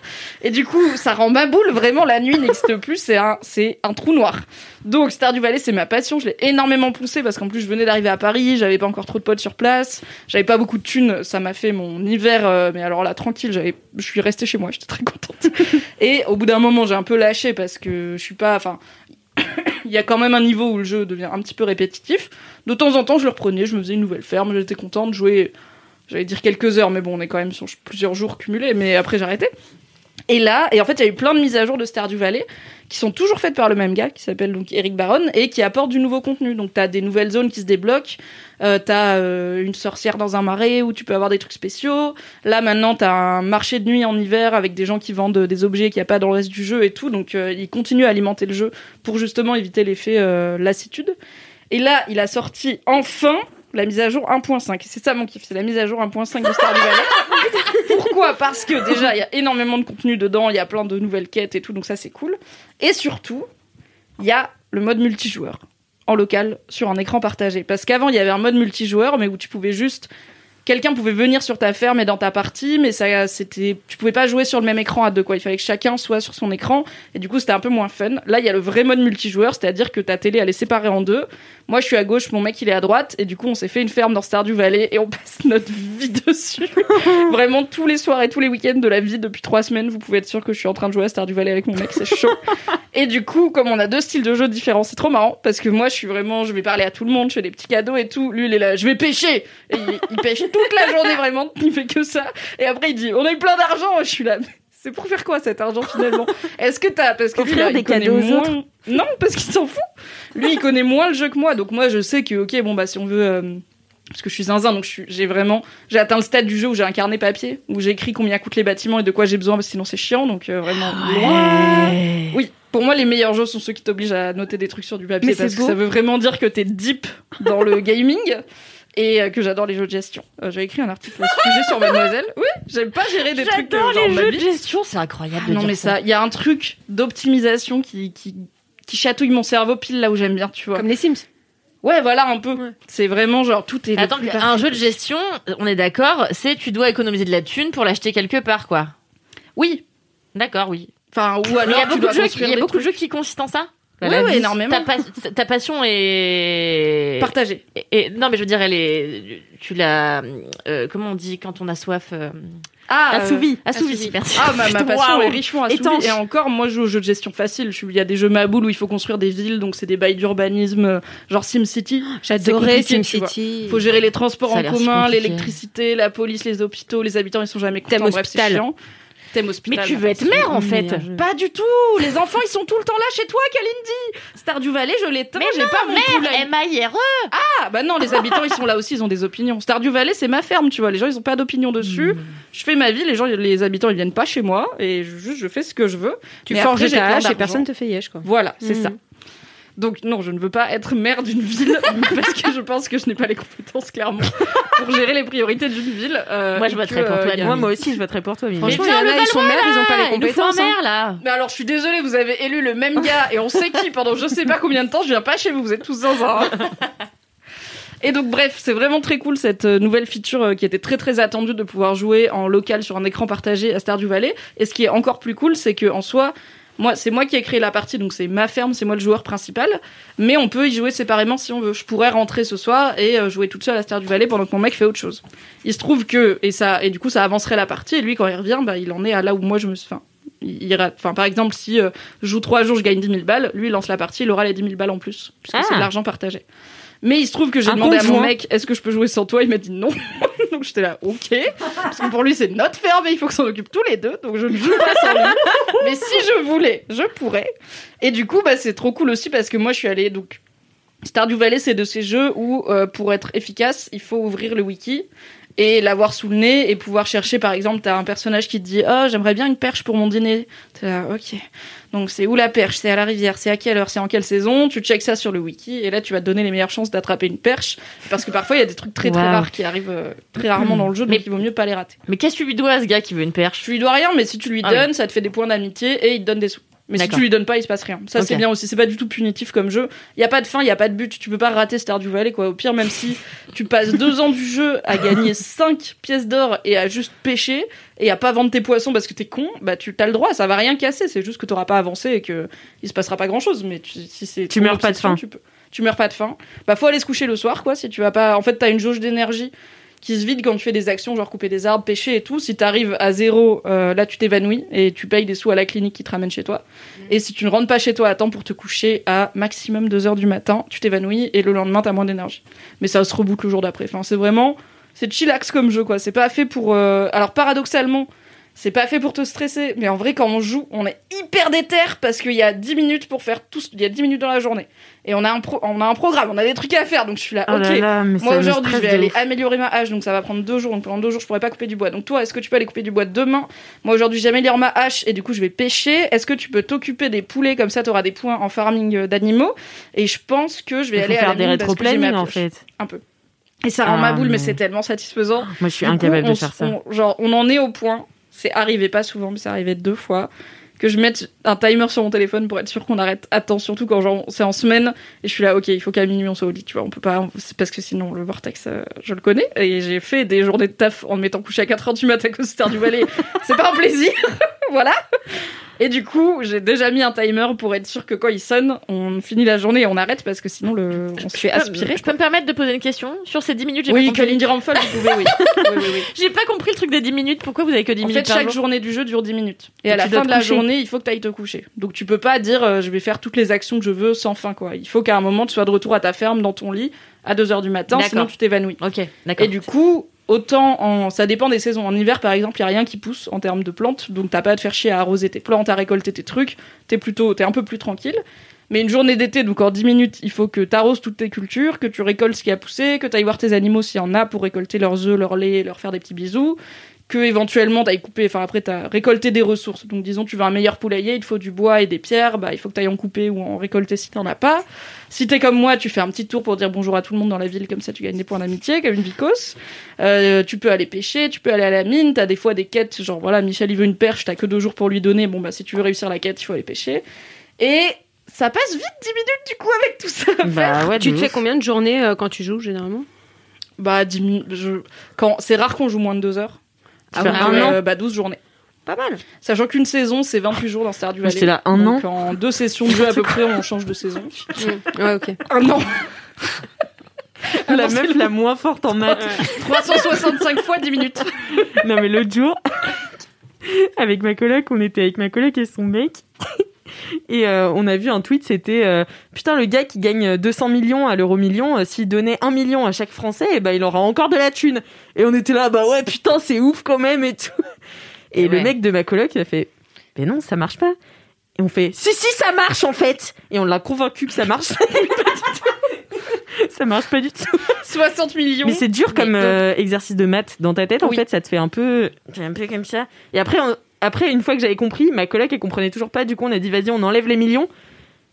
Et du coup, ça rend ma boule. Vraiment, la nuit n'existe plus. C'est un, c'est un trou noir. Donc, Stardew Valley, c'est ma passion. Je l'ai énormément poussé parce qu'en plus, je venais d'arriver à Paris. J'avais pas encore trop de potes sur place. J'avais pas beaucoup de thunes. Ça m'a fait mon hiver. euh, mais alors là, tranquille, j'avais, je suis restée chez moi. J'étais très contente. Et au bout d'un moment, j'ai un peu lâché parce que je suis pas, enfin, il y a quand même un niveau où le jeu devient un petit peu répétitif. De temps en temps, je le reprenais, je me faisais une nouvelle ferme, j'étais contente de jouer, j'allais dire quelques heures, mais bon, on est quand même sur plusieurs jours cumulés, mais après j'arrêtais. Et là, et en fait, il y a eu plein de mises à jour de Stardew Valley qui sont toujours faites par le même gars, qui s'appelle donc Eric Baron, et qui apportent du nouveau contenu. Donc, t'as des nouvelles zones qui se débloquent, euh, t'as euh, une sorcière dans un marais où tu peux avoir des trucs spéciaux. Là, maintenant, t'as un marché de nuit en hiver avec des gens qui vendent des objets qu'il n'y a pas dans le reste du jeu et tout. Donc, euh, il continue à alimenter le jeu pour justement éviter l'effet euh, lassitude. Et là, il a sorti enfin la mise à jour 1.5. Et C'est ça mon kiff, c'est la mise à jour 1.5 de Stardew Valley. Pourquoi? Parce que déjà, il y a énormément de contenu dedans, il y a plein de nouvelles quêtes et tout, donc ça c'est cool. Et surtout, il y a le mode multijoueur en local sur un écran partagé. Parce qu'avant, il y avait un mode multijoueur, mais où tu pouvais juste quelqu'un pouvait venir sur ta ferme et dans ta partie, mais ça, c'était, tu pouvais pas jouer sur le même écran à deux, quoi. Il fallait que chacun soit sur son écran, et du coup, c'était un peu moins fun. Là, il y a le vrai mode multijoueur, c'est-à-dire que ta télé, elle est séparée en deux. Moi, je suis à gauche, mon mec, il est à droite, et du coup, on s'est fait une ferme dans Stardew Valley, et on passe notre vie dessus. Vraiment, tous les soirs et tous les week-ends de la vie depuis trois semaines, vous pouvez être sûr que je suis en train de jouer à Stardew Valley avec mon mec, c'est chaud. et du coup, comme on a deux styles de jeu différents, c'est trop marrant, parce que moi, je suis vraiment, je vais parler à tout le monde, je fais des petits cadeaux et tout. Lui, il est là, je vais pêcher. Et il, il pêche toute la journée, vraiment, il fait que ça. Et après, il dit, on a eu plein d'argent, je suis là. C'est pour faire quoi cet argent finalement Est-ce que t'as parce que lui, il des connaît cadeaux aux moins- autres Non, parce qu'il s'en fout. Lui, il connaît moins le jeu que moi, donc moi, je sais que ok, bon bah si on veut, euh, parce que je suis zinzin, donc j'ai vraiment, j'ai atteint le stade du jeu où j'ai un carnet papier où j'ai écrit combien coûtent les bâtiments et de quoi j'ai besoin, parce que sinon c'est chiant, donc euh, vraiment loin. Oui, pour moi, les meilleurs jeux sont ceux qui t'obligent à noter des trucs sur du papier Mais parce que ça veut vraiment dire que t'es deep dans le gaming et euh, que j'adore les jeux de gestion. Euh, J'ai écrit un article à ce sujet sur Mademoiselle. Oui, j'aime pas gérer des trucs euh, J'adore genre les ma jeux vie. de gestion, c'est incroyable. Ah de non, dire mais ça, il y a un truc d'optimisation qui, qui, qui chatouille mon cerveau pile là où j'aime bien, tu vois. Comme les Sims. Ouais, voilà, un peu. Ouais. C'est vraiment genre tout est. le Attends, plus un jeu de gestion, on est d'accord, c'est tu dois économiser de la thune pour l'acheter quelque part, quoi. Oui. D'accord, oui. Enfin, ou Mais il y alors a tu beaucoup dois de jeux, qui- construire il y a des beaucoup de trucs. jeux qui consistent en ça? Ouais, ouais, vie, énormément. Ta, pas- ta passion est... partagé. et- et- non, mais je veux dire, elle est. Tu l'as. euh, comment on dit quand on a soif euh, Ah, euh, Assouvi. Assouvi, Assouvi. merci. Ah, ma, ma passion Waouh. est richement assouvie. Étanche. Et encore, moi, je joue aux jeux de gestion facile. Je Il y a des jeux Maboul où il faut construire des villes, donc c'est des bails d'urbanisme, euh, genre SimCity. J'adorais. SimCity. faut gérer les transports en commun, l'électricité, la police, les hôpitaux, les habitants, ils sont jamais contents. Bref, c'est hospital. Mais tu veux être mère en fait. Pas du tout Les enfants, ils sont tout le temps là chez toi, Kalindi Stardew Valley, je l'éteins, Mais j'ai pas mon poulailler. M-A-I-R-E Ah bah non, les habitants, ils sont là aussi, ils ont des opinions. Stardew Valley, c'est ma ferme, tu vois. Les gens, ils ont pas d'opinion dessus. Hmm. Je fais ma vie, les gens, les habitants, ils viennent pas chez moi. Et je, juste, je fais ce que je veux. Tu forges ta hache et personne te fait yesh, quoi. Voilà, c'est Mhm. ça. Donc non, je ne veux pas être maire d'une ville parce que je pense que je n'ai pas les compétences clairement pour gérer les priorités d'une ville. euh, Moi, je que, pour euh, toi, Moi, moi aussi, je voterais pour toi, Mimi. Franchement, Mais il y en a, ils sont maires, ils ont pas les compétences. hein. maire là. Mais alors, je suis désolée, vous avez élu le même gars et on sait qui pendant je sais pas combien de temps. Je viens pas chez vous, vous êtes tous zinzin. hein. Et donc bref, c'est vraiment très cool cette euh, nouvelle feature qui était très très attendue de pouvoir jouer en local sur un écran partagé à Stardew Valley. Et ce qui est encore plus cool, c'est que en soi, moi c'est moi qui ai créé la partie, donc c'est ma ferme, c'est moi le joueur principal. Mais on peut y jouer séparément si on veut. Je pourrais rentrer ce soir et euh, jouer toute seule à Stardew Valley pendant que mon mec fait autre chose. Il se trouve que et ça et du coup ça avancerait la partie. Et lui quand il revient, bah il en est à là où moi je me suis. Enfin, par exemple, si euh, je joue trois jours, je gagne 10 000 balles. Lui, il lance la partie, il aura les 10 000 balles en plus. Parce que Ah. c'est de l'argent partagé. Mais il se trouve que j'ai demandé à mon mec, est-ce que je peux jouer sans toi? Il m'a dit non. donc j'étais là, ok. Parce que pour lui, c'est notre ferme et il faut qu'on s'en occupe tous les deux. Donc je ne joue pas sans lui. Mais si je voulais, je pourrais. Et du coup, bah, c'est trop cool aussi parce que moi, je suis allée. Donc, Stardew Valley, c'est de ces jeux où, euh, pour être efficace, il faut ouvrir le wiki et l'avoir sous le nez et pouvoir chercher, par exemple, t'as un personnage qui te dit Oh, j'aimerais bien une perche pour mon dîner. T'es là, ok. Donc, c'est où la perche? C'est à la rivière C'est à quelle heure? C'est en quelle saison? Tu checks ça sur le wiki et là, tu vas te donner les meilleures chances d'attraper une perche parce que parfois, il y a des trucs très très rares qui arrivent euh, très rarement dans le jeu, donc Mais- il vaut mieux pas les rater. Mais qu'est-ce que tu lui dois à ce gars qui veut une perche? Tu lui dois rien, mais si tu lui Ah donnes, ça te fait des points d'amitié et il te donne des sous. Mais si tu lui donnes pas, il se passe rien. Ça, c'est bien aussi. C'est pas du tout punitif comme jeu. Il y a pas de fin, il y a pas de but. Tu peux pas rater Stardew Valley, quoi. Au pire, même si tu passes deux ans du jeu à gagner 5 pièces d'or et à juste pêcher et à pas vendre tes poissons parce que t'es con, bah tu as le droit. Ça va rien casser. C'est juste que t'auras pas avancé et que il se passera pas grand chose. Mais tu- si c'est Tu meurs pas de faim. Tu, peux. tu meurs pas de faim. Bah faut aller se coucher le soir, quoi. Si tu vas pas. En fait, t'as une jauge d'énergie qui se vide quand tu fais des actions, genre couper des arbres, pêcher et tout. Si t'arrives à zéro, euh, là tu t'évanouis et tu payes des sous à la clinique qui te ramène chez toi. Et si tu ne rentres pas chez toi à temps pour te coucher à maximum 2 heures du matin, tu t'évanouis et le lendemain t'as moins d'énergie. Mais ça se reboucle le jour d'après. Enfin, c'est vraiment, c'est chillax comme jeu quoi. C'est pas fait pour. euh, Alors paradoxalement. C'est pas fait pour te stresser, mais en vrai, quand on joue, on est hyper déter parce qu'il y a 10 minutes pour faire tout. Il y a 10 minutes dans la journée. Et on a, un pro- on a un programme, on a des trucs à faire, donc je suis là, Oh ok. là là, mais Moi aujourd'hui, je vais aller ouf. améliorer ma hache, donc ça va prendre deux jours. Donc pendant deux jours, je pourrais pas couper du bois. Donc toi, est-ce que tu peux aller couper du bois demain? Moi aujourd'hui, j'améliore ma hache et du coup, je vais pêcher. Est-ce que tu peux t'occuper des poulets? Comme ça, tu auras des points en farming euh, d'animaux Et je pense que je vais aller à faire la des rétro-planning en fait. Un peu. Et ça rend Ah, ma boule, mais, mais- c'est tellement satisfaisant. Moi, je suis incapable de faire ça. on- genre, on en est au point. C'est arrivé pas souvent, mais c'est arrivé deux fois que je mette un timer sur mon téléphone pour être sûr qu'on arrête. Attends, surtout quand genre c'est en semaine et je suis là, ok, il faut qu'à minuit on soit au lit, tu vois, on peut pas, c'est parce que sinon le vortex, euh, je le connais et j'ai fait des journées de taf en me mettant couché à 4h du matin à cause du Valais. c'est pas un plaisir, voilà. Et du coup, j'ai déjà mis un timer pour être sûr que quand il sonne, on finit la journée et on arrête parce que sinon le, on se fait aspirer. Je peux me permettre de poser une question sur ces 10 minutes j'ai Oui, pas que compris. Lindy Ramphal, vous pouvez, oui. oui, oui, oui. J'ai pas compris le truc des 10 minutes. Pourquoi vous avez que 10 En minutes fait, chaque jour journée du jeu dure 10 minutes. Et, Et à la fin de la coucher. journée, il faut que tu ailles te coucher. Donc tu peux pas dire euh, je vais faire toutes les actions que je veux sans fin quoi. Il faut qu'à un moment tu sois de retour à ta ferme dans ton lit à 2h du matin, sinon tu t'évanouis. Ok, d'accord. Et du coup, autant en ça dépend des saisons. En hiver par exemple, il y a rien qui pousse en termes de plantes, donc t'as pas à te faire chier à arroser tes plantes, à récolter tes trucs, t'es plutôt t'es un peu plus tranquille. Mais une journée d'été, donc en 10 minutes, il faut que t'arroses toutes tes cultures, que tu récoltes ce qui a poussé, que t'ailles voir tes animaux s'il y en a pour récolter leurs œufs, leur lait, leur faire des petits bisous, que éventuellement t'ailles couper, enfin après t'as récolté des ressources. Donc disons tu veux un meilleur poulailler, il te faut du bois et des pierres, bah il faut que t'ailles en couper ou en récolter si t'en as pas. Si t'es comme moi, tu fais un petit tour pour dire bonjour à tout le monde dans la ville, comme ça tu gagnes des points d'amitié, comme une vicose. Euh, tu peux aller pêcher, tu peux aller à la mine, t'as des fois des quêtes, genre voilà, Michel il veut une perche, t'as que deux jours pour lui donner, bon bah si tu veux réussir la quête, il faut aller pêcher. Et ça passe vite 10 minutes du coup avec tout ça. à faire. Bah ouais, Tu te fais combien de journées euh, quand tu joues généralement? Bah 10 minutes, je... quand... c'est rare qu'on joue moins de deux heures. Ah ouais, un an Bah 12 journées. Pas mal. Sachant qu'une saison, c'est 28 jours dans Star du j'étais là, un Donc, en deux sessions de jeu à peu près, on change de saison. Ouais, ok. Un an. La meuf la moins forte en maths. 365 fois 10 minutes. Non mais l'autre jour, avec ma coloc, on était avec ma coloc et son mec. Et euh, on a vu un tweet, c'était euh, putain le gars qui gagne 200 millions à l'euro million, euh, s'il donnait 1 million à chaque Français, et ben il aura encore de la thune. Et on était là, bah ouais putain c'est ouf quand même et tout. Et, Et le ouais. mec de ma coloc il a fait, mais non ça marche pas. Et on fait, si si ça marche en fait. Et on l'a convaincu que ça marche. Ça marche pas du tout. 60 millions. Mais c'est dur comme exercice de maths dans ta tête. En fait, ça te fait un peu, un peu comme ça. Et après, on- après une fois que j'avais compris, ma coloc elle comprenait toujours pas. Du coup, on a dit vas-y, on enlève les millions.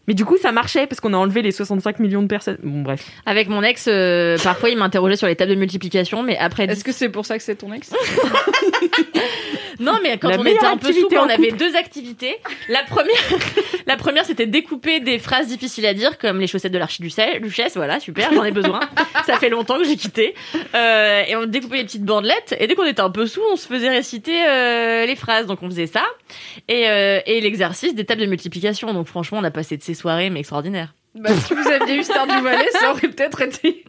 Mais du coup, ça marchait parce qu'on a enlevé les 65 millions de personnes. Bon, bref. Avec mon ex, euh, parfois il m'interrogeait sur les tables de multiplication, mais après. Est-ce que c'est pour ça que c'est ton ex? Non, mais quand La on était un peu en on avait deux activités. La première, la première c'était découper des phrases difficiles à dire, comme les chaussettes de l'archiduchesse. Voilà, super, j'en ai besoin. Ça fait longtemps que j'ai quitté. Euh, et on découpait les petites bandelettes. Et dès qu'on était un peu sous, on se faisait réciter euh, les phrases. Donc on faisait ça. Et, euh, et l'exercice des tables de multiplication. Donc franchement, on a passé de ces soirées, mais extraordinaires. Bah, si vous aviez eu Star du Valais, ça aurait peut-être été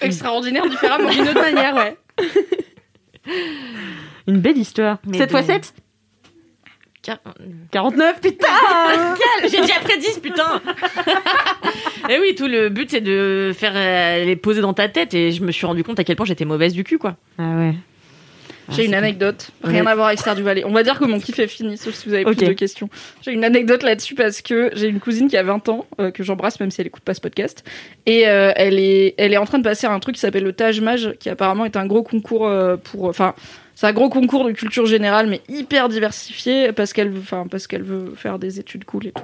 extraordinaire différemment. D'une autre manière, ouais. Une belle histoire. Mais 7 fois des- 7 Car- 49, putain J'ai dit après 10, putain Et oui, tout le but c'est de faire euh, les poser dans ta tête et je me suis rendu compte à quel point j'étais mauvaise du cul, quoi. Ah ouais. J'ai une anecdote, rien Ouais. à voir avec Star du Valais. On va dire que mon kiff est fini, sauf si vous avez plus de questions. J'ai une anecdote là-dessus parce que j'ai une cousine qui a 20 ans, euh, que j'embrasse même si elle écoute pas ce podcast, et euh, elle est, elle est en train de passer à un truc qui s'appelle le Taj Maj, qui apparemment est un gros concours euh, pour, enfin, c'est un gros concours de culture générale, mais hyper diversifié parce qu'elle, veut- enfin, parce qu'elle veut faire des études cool et tout.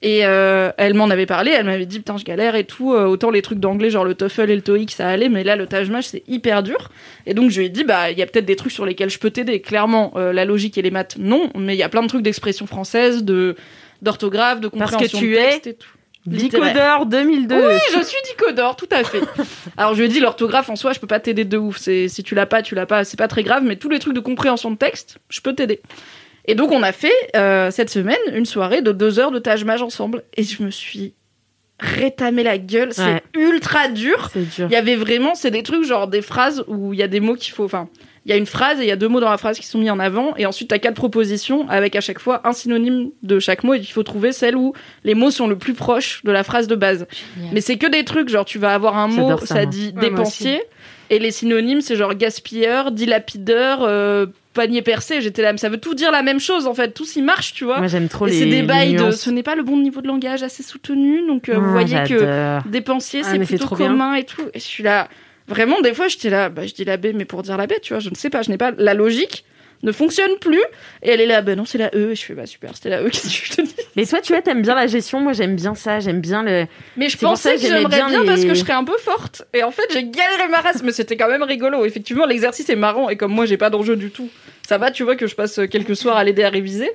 Et euh, elle m'en avait parlé, elle m'avait dit putain je galère et tout. euh, autant les trucs d'anglais genre le TOEFL et le TOEIC ça allait, mais là le Taj c'est hyper dur. Et donc je lui ai dit bah il y a peut-être des trucs sur lesquels je peux t'aider. Clairement euh, la logique et les maths non, mais il y a plein de trucs d'expression française, de d'orthographe, de Parce que compréhension tu de texte et tout. Decodeur 2002. Oui, je suis Dicodor, tout à fait. Alors je lui ai dit l'orthographe en soi, je peux pas t'aider de ouf. C'est si tu l'as pas, tu l'as pas, c'est pas très grave. Mais tous les trucs de compréhension de texte, je peux t'aider. Et donc on a fait euh, cette semaine une soirée de deux heures de Taj Maj ensemble, et je me suis rétamé la gueule. C'est Ouais. ultra dur. C'est dur. Il y avait vraiment, c'est des trucs genre des phrases où il y a des mots qu'il faut, enfin, il y a une phrase et il y a deux mots dans la phrase qui sont mis en avant et ensuite t'as quatre propositions avec à chaque fois un synonyme de chaque mot et il faut trouver celle où les mots sont le plus proches de la phrase de base. Génial. Mais c'est que des trucs genre tu vas avoir un mot, ça, ça, dit Ouais, dépensier et les synonymes c'est genre gaspilleur, dilapideur, euh, panier percé. J'étais là, mais ça veut tout dire la même chose en fait, tout s'y marche, tu vois. Moi, j'aime trop et les. c'est des bails de ce n'est pas le bon niveau de langage assez soutenu donc euh, vous Ah, voyez que dépensier, Ah, c'est plutôt trop bien. commun et tout. Et je suis là, vraiment, des fois, j'étais là, bah, je dis la B, mais pour dire la B, tu vois, je ne sais pas, je n'ai pas, la logique ne fonctionne plus. Et elle est là, bah non, c'est la E. Et je fais, bah super, c'était la E, qu'est-ce que je te dis? Mais toi, tu vois, t'aimes bien la gestion. Moi, j'aime bien ça. J'aime bien le. Mais je pensais que j'aimerais bien, bien parce que je serais un peu forte. Et en fait, j'ai galéré ma race, mais c'était quand même rigolo. Effectivement, l'exercice est marrant. Et comme moi, j'ai pas d'enjeu du tout, ça va, tu vois, que je passe quelques soirs à l'aider à réviser.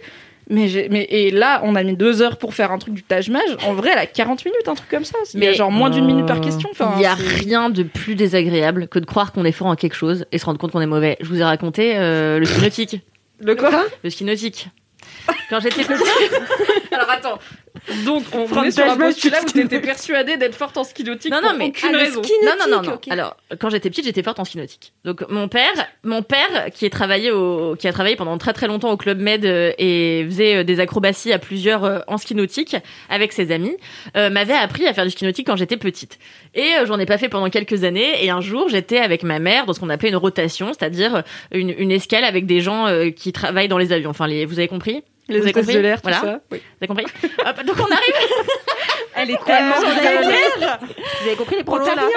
Mais, mais et là, on a mis deux heures pour faire un truc du Taj Mahal. En vrai, elle a 40 minutes, un truc comme ça. Il y a Mais- genre moins d'une minute par question. Enfin, Il y a rien de plus désagréable que de croire qu'on est fort en quelque chose et se rendre compte qu'on est mauvais. Je vous ai raconté euh, le ski nautique. Le quoi? Le ski nautique. Quand j'étais petite. Alors attends. Donc, on From est sur un postulat où t'étais persuadée d'être forte en ski nautique Non, pour non, mais- aucune Ah, raison. ski Non, non, non, non. Alors, quand j'étais petite, j'étais forte en ski nautique. Donc, mon père, mon père, qui, est travaillé au, qui a travaillé pendant très très longtemps au Club Med euh, et faisait euh, des acrobaties à plusieurs euh, en ski nautique avec ses amis, euh, m'avait appris à faire du ski nautique quand j'étais petite. Et euh, j'en ai pas fait pendant quelques années. Et un jour, j'étais avec ma mère dans ce qu'on appelait une rotation, c'est-à-dire une, une escale avec des gens euh, qui travaillent dans les avions. Enfin, les, vous avez compris? Les avez compris de l'air, tout ça. Oui. Vous avez compris Hop, Donc, on arrive. Elle est tellement vous. Vous avez compris les là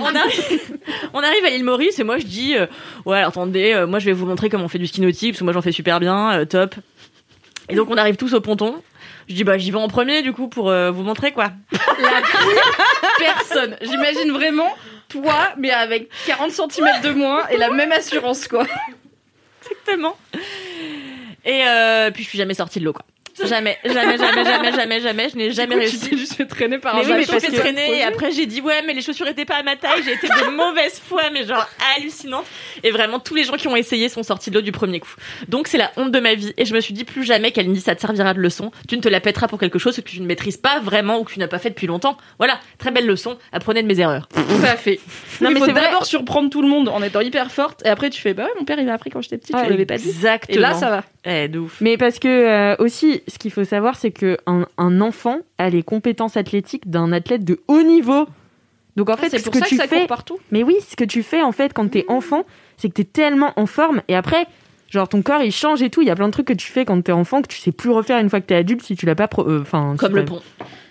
on, on arrive, on arrive à l'île Maurice et moi je dis euh, ouais attendez euh, moi je vais vous montrer comment on fait du ski nautique parce que moi j'en fais super bien euh, top et donc on arrive tous au ponton je dis bah j'y vais en premier du coup pour vous montrer quoi Personne. J'imagine vraiment toi, mais avec 40 cm de moins et la même assurance, quoi. exactement et euh, puis je suis jamais sortie de l'eau quoi jamais jamais jamais jamais jamais jamais je n'ai jamais Tu réussi. t'es juste fait traîner par mais un oui, mais parce que traîner et après j'ai dit ouais mais les chaussures étaient pas à ma taille j'ai été de mauvaise foi mais genre hallucinante. Et vraiment tous les gens qui ont essayé sont sortis de l'eau du premier coup. Donc c'est la honte de ma vie. Et je me suis dit plus jamais qu'elle me dit ça te servira de leçon. Tu ne te la pèteras pour quelque chose que tu ne maîtrises pas vraiment ou que tu n'as pas fait depuis longtemps. Voilà très belle leçon. Apprenez de mes erreurs. Tout à fait. Non, mais c'est d'abord surprendre tout le monde en étant hyper forte. Et après tu fais bah ouais mon père il m'a appris quand j'étais petite, je l'avais pas dit. exactement. Et là ça va. eh, de ouf. Mais parce que euh, aussi, ce qu'il faut savoir, c'est que un, enfant a les compétences athlétiques d'un athlète de haut niveau. Donc en fait, Ah, c'est ce pour que ça que tu ça fais, court partout. mais oui, ce que tu fais en fait quand t'es enfant, c'est que t'es tellement en forme et après, genre ton corps il change et tout. Il y a plein de trucs que tu fais quand t'es enfant que tu sais plus refaire une fois que t'es adulte si tu l'as pas. pro- euh, Enfin, comme le pont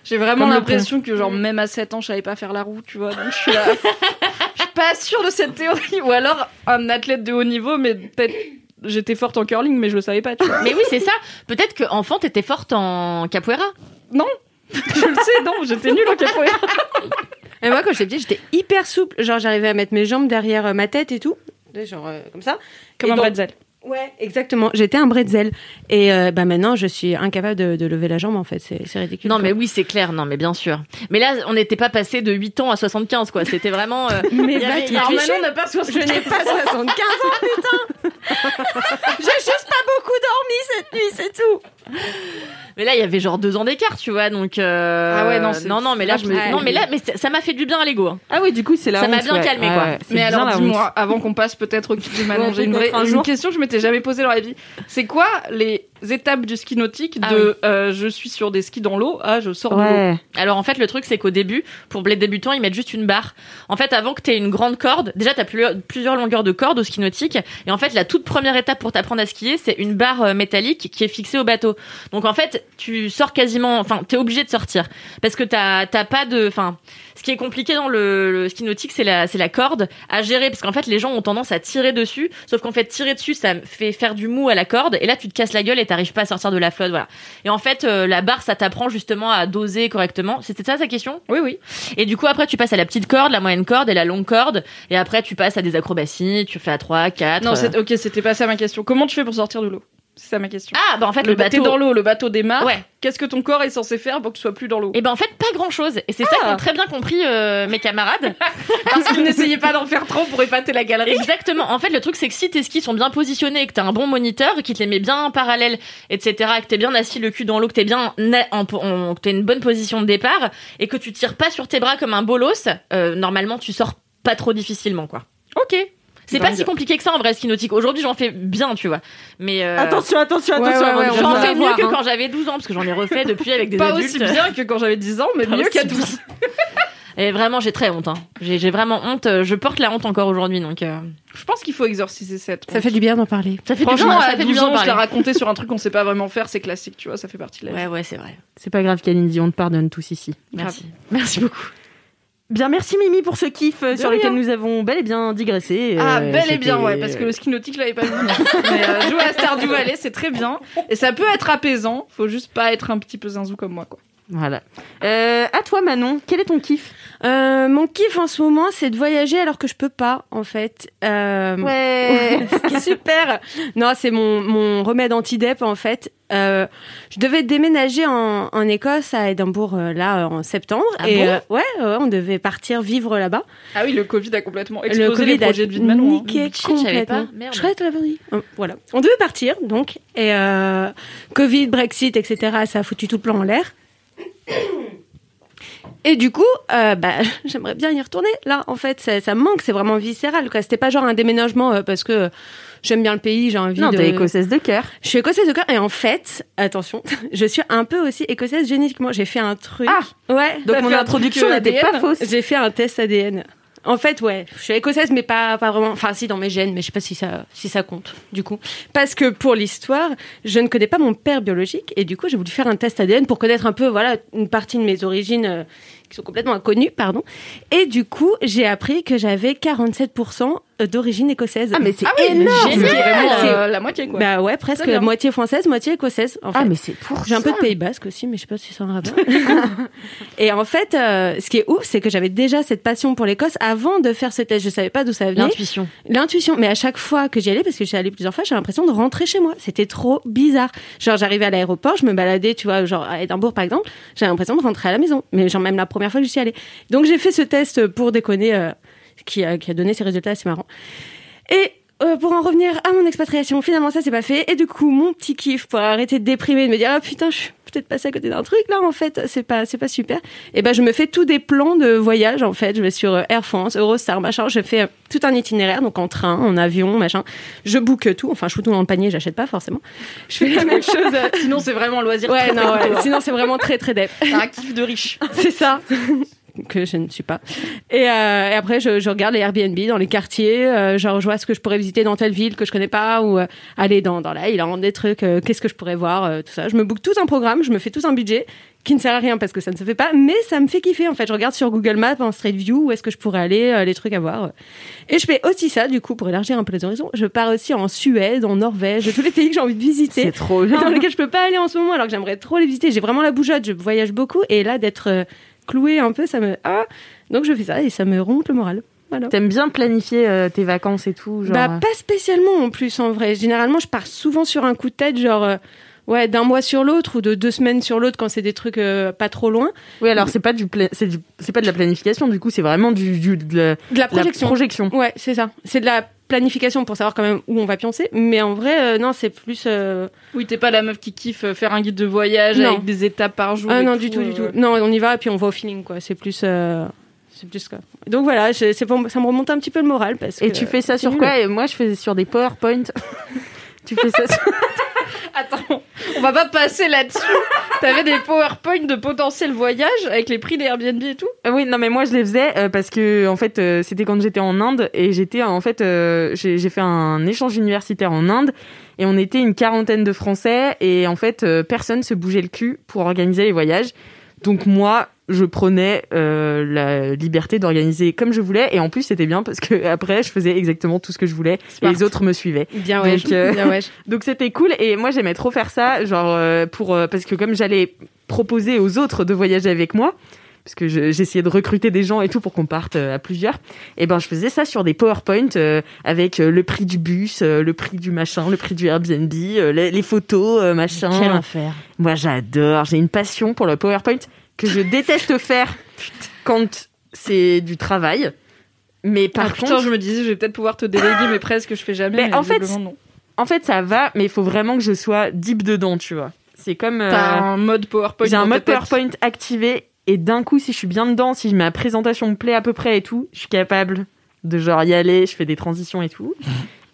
J'ai vraiment l'impression que genre même à 7 ans je savais pas faire la roue, tu vois. Donc je suis là. Je suis pas sûre de cette théorie. Ou alors un athlète de haut niveau, mais peut-être j'étais forte en curling, mais je le savais pas, tu vois. mais oui c'est ça peut-être que enfant t'étais forte en capoeira Je le sais, non, j'étais nulle en capoeira. Et moi, quand j'étais petite, j'étais hyper souple. Genre, j'arrivais à mettre mes jambes derrière euh, ma tête et tout. Genre, euh, comme ça. Comme Et un donc- bretzel. Ouais, exactement. J'étais un bretzel. Et euh, bah maintenant, je suis incapable de, de lever la jambe, en fait. C'est c'est ridicule. Non, quoi. mais oui, c'est clair, non, mais bien sûr. Mais là, on n'était pas passé de 8 ans à 75, quoi. C'était vraiment. euh, Mais ficher. on n'a pas Je n'ai pas 75 ans, putain J'ai juste pas beaucoup dormi cette nuit, c'est tout Mais là, il y avait genre deux ans d'écart, tu vois, donc. euh, Ah ouais, non, non, non, mais là, je me, Ouais. non, mais là, mais ça m'a fait du bien à l'ego. hein. Ah oui, du coup, c'est la Ça m'a bien ouais. calmé, Ouais, quoi. ouais, Mais alors dis-moi, avant qu'on passe peut-être au Ouais, j'ai une, vraie- un une question que je m'étais jamais posée dans la vie. C'est quoi les étapes du ski nautique Ah de euh, je suis sur des skis dans l'eau à je sors de l'eau? Ouais. Alors en fait, le truc, c'est qu'au début, pour les débutants, ils mettent juste une barre. En fait, avant que tu aies une grande corde, déjà, tu as plusieurs longueurs de corde au ski nautique. Et en fait, la toute première étape pour t'apprendre à skier, c'est une barre euh, métallique qui est fixée au bateau. Donc en fait, tu sors quasiment, enfin, t'es obligé de sortir parce que t'as t'as pas de, enfin, ce qui est compliqué dans le, le ski nautique, c'est la c'est la corde à gérer parce qu'en fait, les gens ont tendance à tirer dessus. Sauf qu'en fait, tirer dessus, ça fait faire du mou à la corde et là, tu te casses la gueule et t'arrives pas à sortir de la flotte, voilà. Et en fait, euh, la barre, ça t'apprend justement à doser correctement. C'était ça ta question? Oui, oui. Et du coup, après, tu passes à la petite corde, la moyenne corde et la longue corde. Et après, tu passes à des acrobaties. Tu fais à 3, 4. Non, c'est- ok, c'était pas ça ma question. Comment tu fais pour sortir de l'eau? C'est ça ma question. Ah, bah en fait, le, le bateau. T'es dans l'eau, le bateau démarre. Ouais. Qu'est-ce que ton corps est censé faire pour que tu sois plus dans l'eau? Et ben en fait, pas grand chose. Et c'est ça Ah. qu'ont très bien compris euh, mes camarades. Parce que n'essayez pas d'en faire trop pour épater la galerie. Exactement. En fait, le truc, c'est que si tes skis sont bien positionnés, et que t'as un bon moniteur, qui te les met bien en parallèle, etc., que t'es bien assis le cul dans l'eau, que t'es bien en, en- que t'as une bonne position de départ, et que tu tires pas sur tes bras comme un bolos, euh, normalement, tu sors pas trop difficilement, quoi. Ok. C'est pas si compliqué que ça en vrai ski nautique. Aujourd'hui, j'en fais bien, tu vois. Mais euh, Attention, attention, Ouais, attention. J'en fais mieux que hein. quand j'avais 12 ans, parce que j'en ai refait depuis avec des Pas adultes. aussi bien que quand j'avais 10 ans, mais Pas mieux qu'à bien. 12. Et vraiment, j'ai très honte. Hein. J'ai vraiment honte. Je porte la honte encore aujourd'hui, donc euh, Je pense qu'il faut exorciser cette. Ça fait du bien d'en parler. ça fait Franchement, du bien. Ça fait du 12 bien ans, se la raconter sur un truc qu'on sait pas vraiment faire, c'est classique, tu vois, ça fait partie de la. Ouais, ouais, c'est vrai. C'est pas grave, Kalindi, on te pardonne tous ici. Merci. Merci beaucoup. Bien, merci Mimi pour ce kiff euh, De sur rien. lequel nous avons bel et bien digressé. Ah, Euh, bel et bien, ouais, parce que le ski nautique, je l'avais pas vu. Mais euh, jouer à Stardew Valley, c'est très bien. Et ça peut être apaisant, faut juste pas être un petit peu zinzou comme moi, quoi. Voilà. Euh, à toi, Manon, quel est ton kiff? Euh, mon kiff en ce moment, c'est de voyager alors que je peux pas, en fait. Euh, Ouais. ce qui est super. Non, c'est mon, mon remède anti-dep, en fait. Euh, je devais déménager en, en Écosse à Édimbourg euh, là en septembre Ah et bon euh, ouais, ouais, on devait partir vivre là-bas. Ah oui, le Covid a complètement Le explosé Covid les projets a de vie de Manon. hein. niqué je savais complètement. pas. Merde. Je. Euh, Voilà, on devait partir donc et euh, Covid, Brexit, etc. Ça a foutu tout le plan en l'air. Et du coup, euh, bah, j'aimerais bien y retourner. Là, en fait, ça, ça me manque, c'est vraiment viscéral. C'était pas genre un déménagement euh, parce que j'aime bien le pays, j'ai envie Non, de. t'es écossaise de cœur. Je suis écossaise de cœur et en fait, attention, je suis un peu aussi écossaise génétiquement. J'ai fait un truc. Ah ouais. Donc mon introduction euh, n'était pas fausse. J'ai fait un test ADN. En fait, ouais, je suis écossaise, mais pas, pas vraiment. Enfin, si, dans mes gènes, mais je sais pas si ça, si ça compte, du coup. Parce que pour l'histoire, je ne connais pas mon père biologique, et du coup, j'ai voulu faire un test ADN pour connaître un peu, voilà, une partie de mes origines euh, qui sont complètement inconnues, pardon. Et du coup, j'ai appris que j'avais 47% d'origine écossaise. Ah mais c'est Ah oui, énorme. C'est euh, la moitié, quoi. Bah ouais, presque bien. moitié française, moitié écossaise. En fait. Ah mais c'est pour J'ai un peu de Pays Basque aussi, mais je sais pas si c'est un rapport. et en fait, euh, ce qui est ouf, c'est que j'avais déjà cette passion pour l'Écosse avant de faire ce test. Je savais pas d'où ça venait. L'intuition. L'intuition. Mais à chaque fois que j'y allais, parce que j'y allais plusieurs fois, j'ai l'impression de rentrer chez moi. C'était trop bizarre. Genre, j'arrivais à l'aéroport, je me baladais, tu vois, genre à Édimbourg par exemple, j'ai l'impression de rentrer à la maison. Mais genre même la première fois que j'y suis allée. Donc j'ai fait ce test pour déconner, euh, qui, a, qui a donné ses résultats assez marrants. Et euh, pour en revenir à mon expatriation, finalement ça c'est pas fait. Et du coup, mon petit kiff pour arrêter de déprimer, de me dire ah putain, je suis peut-être passé à côté d'un truc là en fait, c'est pas c'est pas super. Et ben je me fais tous des plans de voyage en fait. Je vais sur euh, Air France, Eurostar, machin. Je fais euh, tout un itinéraire, donc en train, en avion, machin. Je book tout. Enfin, je fous tout dans le panier, j'achète pas forcément. Je fais la même chose. Sinon, c'est vraiment loisir. Ouais, non, ouais. coûteux. Sinon c'est vraiment très très dep. Un kiff de riche. C'est ça. que je ne suis pas. Et, euh, et après, je, je regarde les Airbnb dans les quartiers, euh, genre je vois ce que je pourrais visiter dans telle ville que je connais pas, ou euh, aller dans, dans la Highland, des trucs, qu'est-ce que je pourrais voir, tout ça. Je me book tout un programme, je me fais tout un budget qui ne sert à rien parce que ça ne se fait pas, mais ça me fait kiffer en fait. Je regarde sur Google Maps, en Street View, où est-ce que je pourrais aller, les trucs à voir. Et je fais aussi ça, du coup, pour élargir un peu les horizons. Je pars aussi en Suède, en Norvège, tous les pays que j'ai envie de visiter C'est trop et dans bien. lesquels je peux pas aller en ce moment alors que j'aimerais trop les visiter. J'ai vraiment la bougeotte, je voyage beaucoup et là d'être euh, cloué un peu, ça me ah donc je fais ça et ça me remonte le moral. Voilà. T'aimes bien planifier euh, tes vacances et tout, genre. Bah pas spécialement en plus en vrai. Généralement je pars souvent sur un coup de tête genre euh, ouais d'un mois sur l'autre ou de deux semaines sur l'autre quand c'est des trucs euh, pas trop loin. Oui, alors c'est pas du, pla- c'est du- c'est pas de la planification, du coup, c'est vraiment du, du- de la, De la de la projection. projection. Ouais c'est ça. C'est de la planification pour savoir quand même où on va pioncer. Mais en vrai euh, non c'est plus euh, Oui, t'es pas la meuf qui kiffe faire un guide de voyage Non. avec des étapes par jour. Ah non, du tout, du tout. Non, on y va et puis on va au feeling, quoi. C'est plus. euh, C'est plus quoi. Donc voilà, c'est pour- ça me remonte un petit peu le moral parce Et que tu fais ça sur quoi? Et moi, je fais sur des PowerPoint. tu fais ça sur... Attends, on va pas passer là-dessus. T'avais des PowerPoint de potentiel voyage avec les prix des Airbnb et tout Euh, Oui, non, mais moi, je les faisais euh, parce que, en fait, euh, c'était quand j'étais en Inde et j'étais, en fait, euh, j'ai fait un échange universitaire en Inde et on était une quarantaine de Français et, en fait, personne se bougeait le cul pour organiser les voyages. Donc, moi, je prenais euh, la liberté d'organiser comme je voulais et en plus, c'était bien parce que après, je faisais exactement tout ce que je voulais Smart. et les autres me suivaient. Bien Donc, ouais. euh, Bien ouais. Donc c'était cool et moi j'aimais trop faire ça, genre euh, pour parce que comme j'allais proposer aux autres de voyager avec moi, parce que je- j'essayais de recruter des gens et tout pour qu'on parte à plusieurs, et ben je faisais ça sur des PowerPoint euh, avec le prix du bus, euh, le prix du machin, le prix du Airbnb, euh, les, les photos, machin. Quel enfer. Moi j'adore, j'ai une passion pour le PowerPoint que je déteste faire quand c'est du travail. Mais par Ah, contre, putain, je me disais, je vais peut-être pouvoir te déléguer, mais presque, je fais jamais. Mais mais en fait, visiblement, non. en fait ça va, mais il faut vraiment que je sois deep dedans, tu vois. C'est comme euh, T'as un mode PowerPoint. J'ai un mode. PowerPoint activé et d'un coup, si je suis bien dedans, si ma présentation me plaît à peu près et tout, je suis capable de genre y aller, je fais des transitions et tout.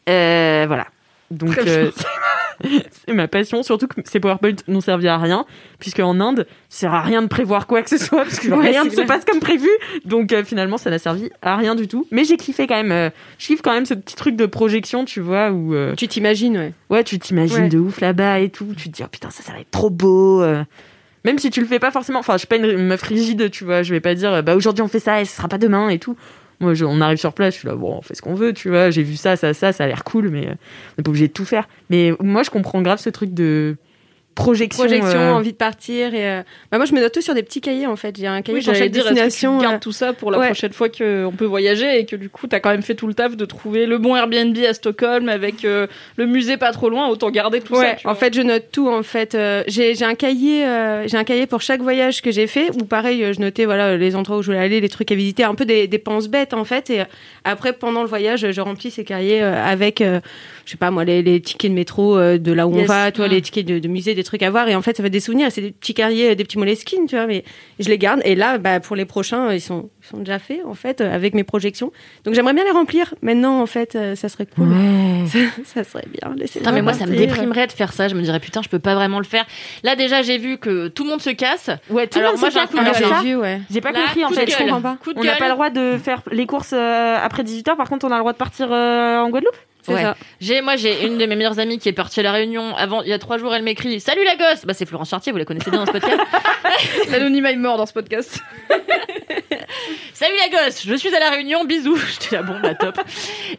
Euh, voilà. Donc euh, c'est ma passion, surtout que ces PowerPoint n'ont servi à rien, puisque en Inde, ça sert à rien de prévoir quoi que ce soit, parce que Ouais, rien ne se passe comme prévu. Donc euh, finalement, ça n'a servi à rien du tout. Mais j'ai kiffé quand même. euh, je kiffe quand même ce petit truc de projection, tu vois, où euh, Tu t'imagines, ouais. Ouais, tu t'imagines Ouais. de ouf là-bas et tout. Tu te dis, oh putain, ça, ça va être trop beau. Même si tu le fais pas forcément. Enfin, je suis pas une meuf rigide, tu vois. Je vais pas dire, bah aujourd'hui on fait ça et ce sera pas demain et tout. Moi, je- on arrive sur place, je suis là, bon, on fait ce qu'on veut, tu vois. J'ai vu ça, ça, ça, ça a l'air cool, mais euh, on n'est pas obligé de tout faire. Mais moi, je comprends grave ce truc de projection. projection, euh, envie de partir. Et euh, bah, moi, je me note tout sur des petits cahiers en fait. J'ai un cahier Oui, pour chaque dire, destination. tu euh, tout ça pour la ouais. prochaine fois qu'on peut voyager et que du coup, t'as quand même fait tout le taf de trouver le bon Airbnb à Stockholm avec le musée pas trop loin, autant garder tout ouais, ça. tu en vois. fait, je note tout. En fait, j'ai j'ai un cahier, j'ai un cahier pour chaque voyage que j'ai fait. Où pareil, je notais voilà les endroits où je voulais aller, les trucs à visiter, un peu des dépenses bêtes en fait. Et après, pendant le voyage, je remplis ces cahiers avec, euh, je sais pas moi, les, les tickets de métro euh, de là où Yes. on va, tu vois, Mm. les tickets de, de musée, des trucs à voir. Et en fait, ça fait des souvenirs. C'est des petits cahiers, des petits moleskines, tu vois. Mais je les garde. Et là, bah, pour les prochains, ils sont, ils sont déjà faits en fait euh, avec mes projections. Donc j'aimerais bien les remplir. Maintenant, en fait, euh, ça serait cool. Ouais. Ça, ça serait bien. Putain, mais moi, ça me déprimerait de faire ça. Je me dirais, putain, je peux pas vraiment le faire. Là, déjà, j'ai vu que tout le monde se casse. Ouais, tout le Alors, monde moi, se casse, J'ai vu, ouais. J'ai pas Là, compris en fait. je comprends pas. On n'a pas le droit de faire les courses euh, après 18h, par contre on a le droit de partir euh, en Guadeloupe? Ouais. ça. J'ai, moi, j'ai une de mes meilleures amies qui est partie à la Réunion. Avant, il y a trois jours, elle m'écrit Salut la gosse Bah, c'est Florence Chartier, vous la connaissez bien dans ce podcast. L'anonymat est mort dans ce podcast. Salut la gosse, je suis à la Réunion, bisous. J'étais là, bon, bah top.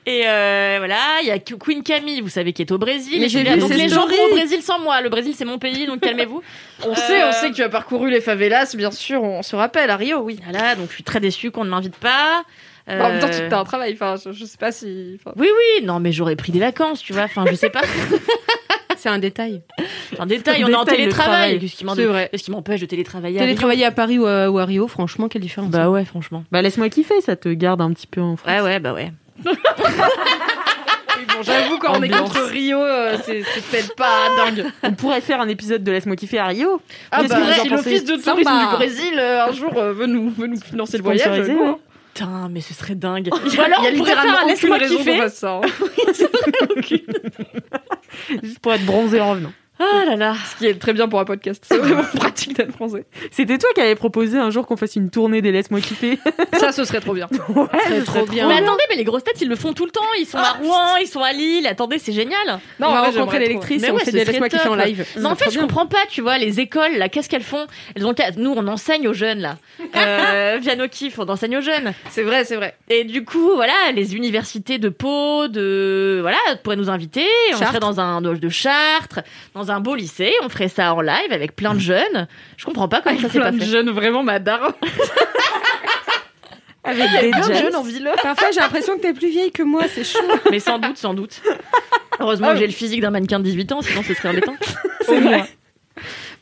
Et euh, voilà, il y a Queen Camille, vous savez, qui est au Brésil. Mais Et j'ai vu donc les gens vont au Brésil sans moi. Le Brésil, c'est mon pays, donc calmez-vous. On sait, Euh, on sait que tu as parcouru les favelas, bien sûr, on se rappelle, à Rio, oui. Voilà, donc je suis très déçue qu'on ne m'invite pas. Euh, En même temps, tu as un travail, enfin, je, je sais pas si... enfin, Oui, oui, non, mais j'aurais pris des vacances, tu vois. Enfin, je sais pas. C'est un détail. Un détail, on est en télétravail. travail. Qu'est-ce qui C'est m'empêche de télétravailler à Rio Télétravailler à Paris ou à, ou à Rio, franchement, quelle différence. Bah ouais, franchement. Bah laisse-moi kiffer, ça te garde un petit peu en France. Ouais, ouais, bah ouais. bon, j'avoue, quand on est Ambiance. contre Rio, euh, c'est c'est peut-être pas dingue. On pourrait faire un épisode de Laisse-moi kiffer à Rio. Ah bah, si l'office de tourisme du Brésil, euh, un jour, euh, veut, nous, veut nous financer le voyage, euh, ouais. non. Putain, mais ce serait dingue. Ou alors, il y a littéralement un aucune laisse-moi raison qu'on fasse ça. hein. Juste pour être bronzé en revenant. Ah là là. Ce qui est très bien pour un podcast. C'est vraiment pratique d'être français. C'était toi qui avais proposé un jour qu'on fasse une tournée des Laisse-moi kiffer. Ça, ce serait trop bien. ouais, trop bien. Mais attendez, mais les grosses têtes, ils le font tout le temps. Ils sont à Rouen, ils sont à Lille. Attendez, c'est génial. Non, on va rencontrer l'électrice et on ouais, fait des laisse-moi kiffer en live. Mais en fait, je comprends pas, tu vois, les écoles, là, qu'est-ce qu'elles font? Elles ont Nous, on enseigne aux jeunes, là. Euh, via nos kiffs, on enseigne aux jeunes. C'est vrai, c'est vrai. Et du coup, voilà, les universités de Pau, de voilà, pourraient nous inviter. On serait dans un de Chartres, dans un beau lycée. On ferait ça en live avec plein de jeunes. Je comprends pas comment ça s'est Plein pas de fait. jeunes, vraiment madar. Avec des Plein de jeunes en ville. Parfois, j'ai l'impression que t'es plus vieille que moi, c'est chaud. Mais sans doute, sans doute. Heureusement Ah que oui. j'ai le physique d'un mannequin de 18 ans, sinon ce serait embêtant. C'est moi.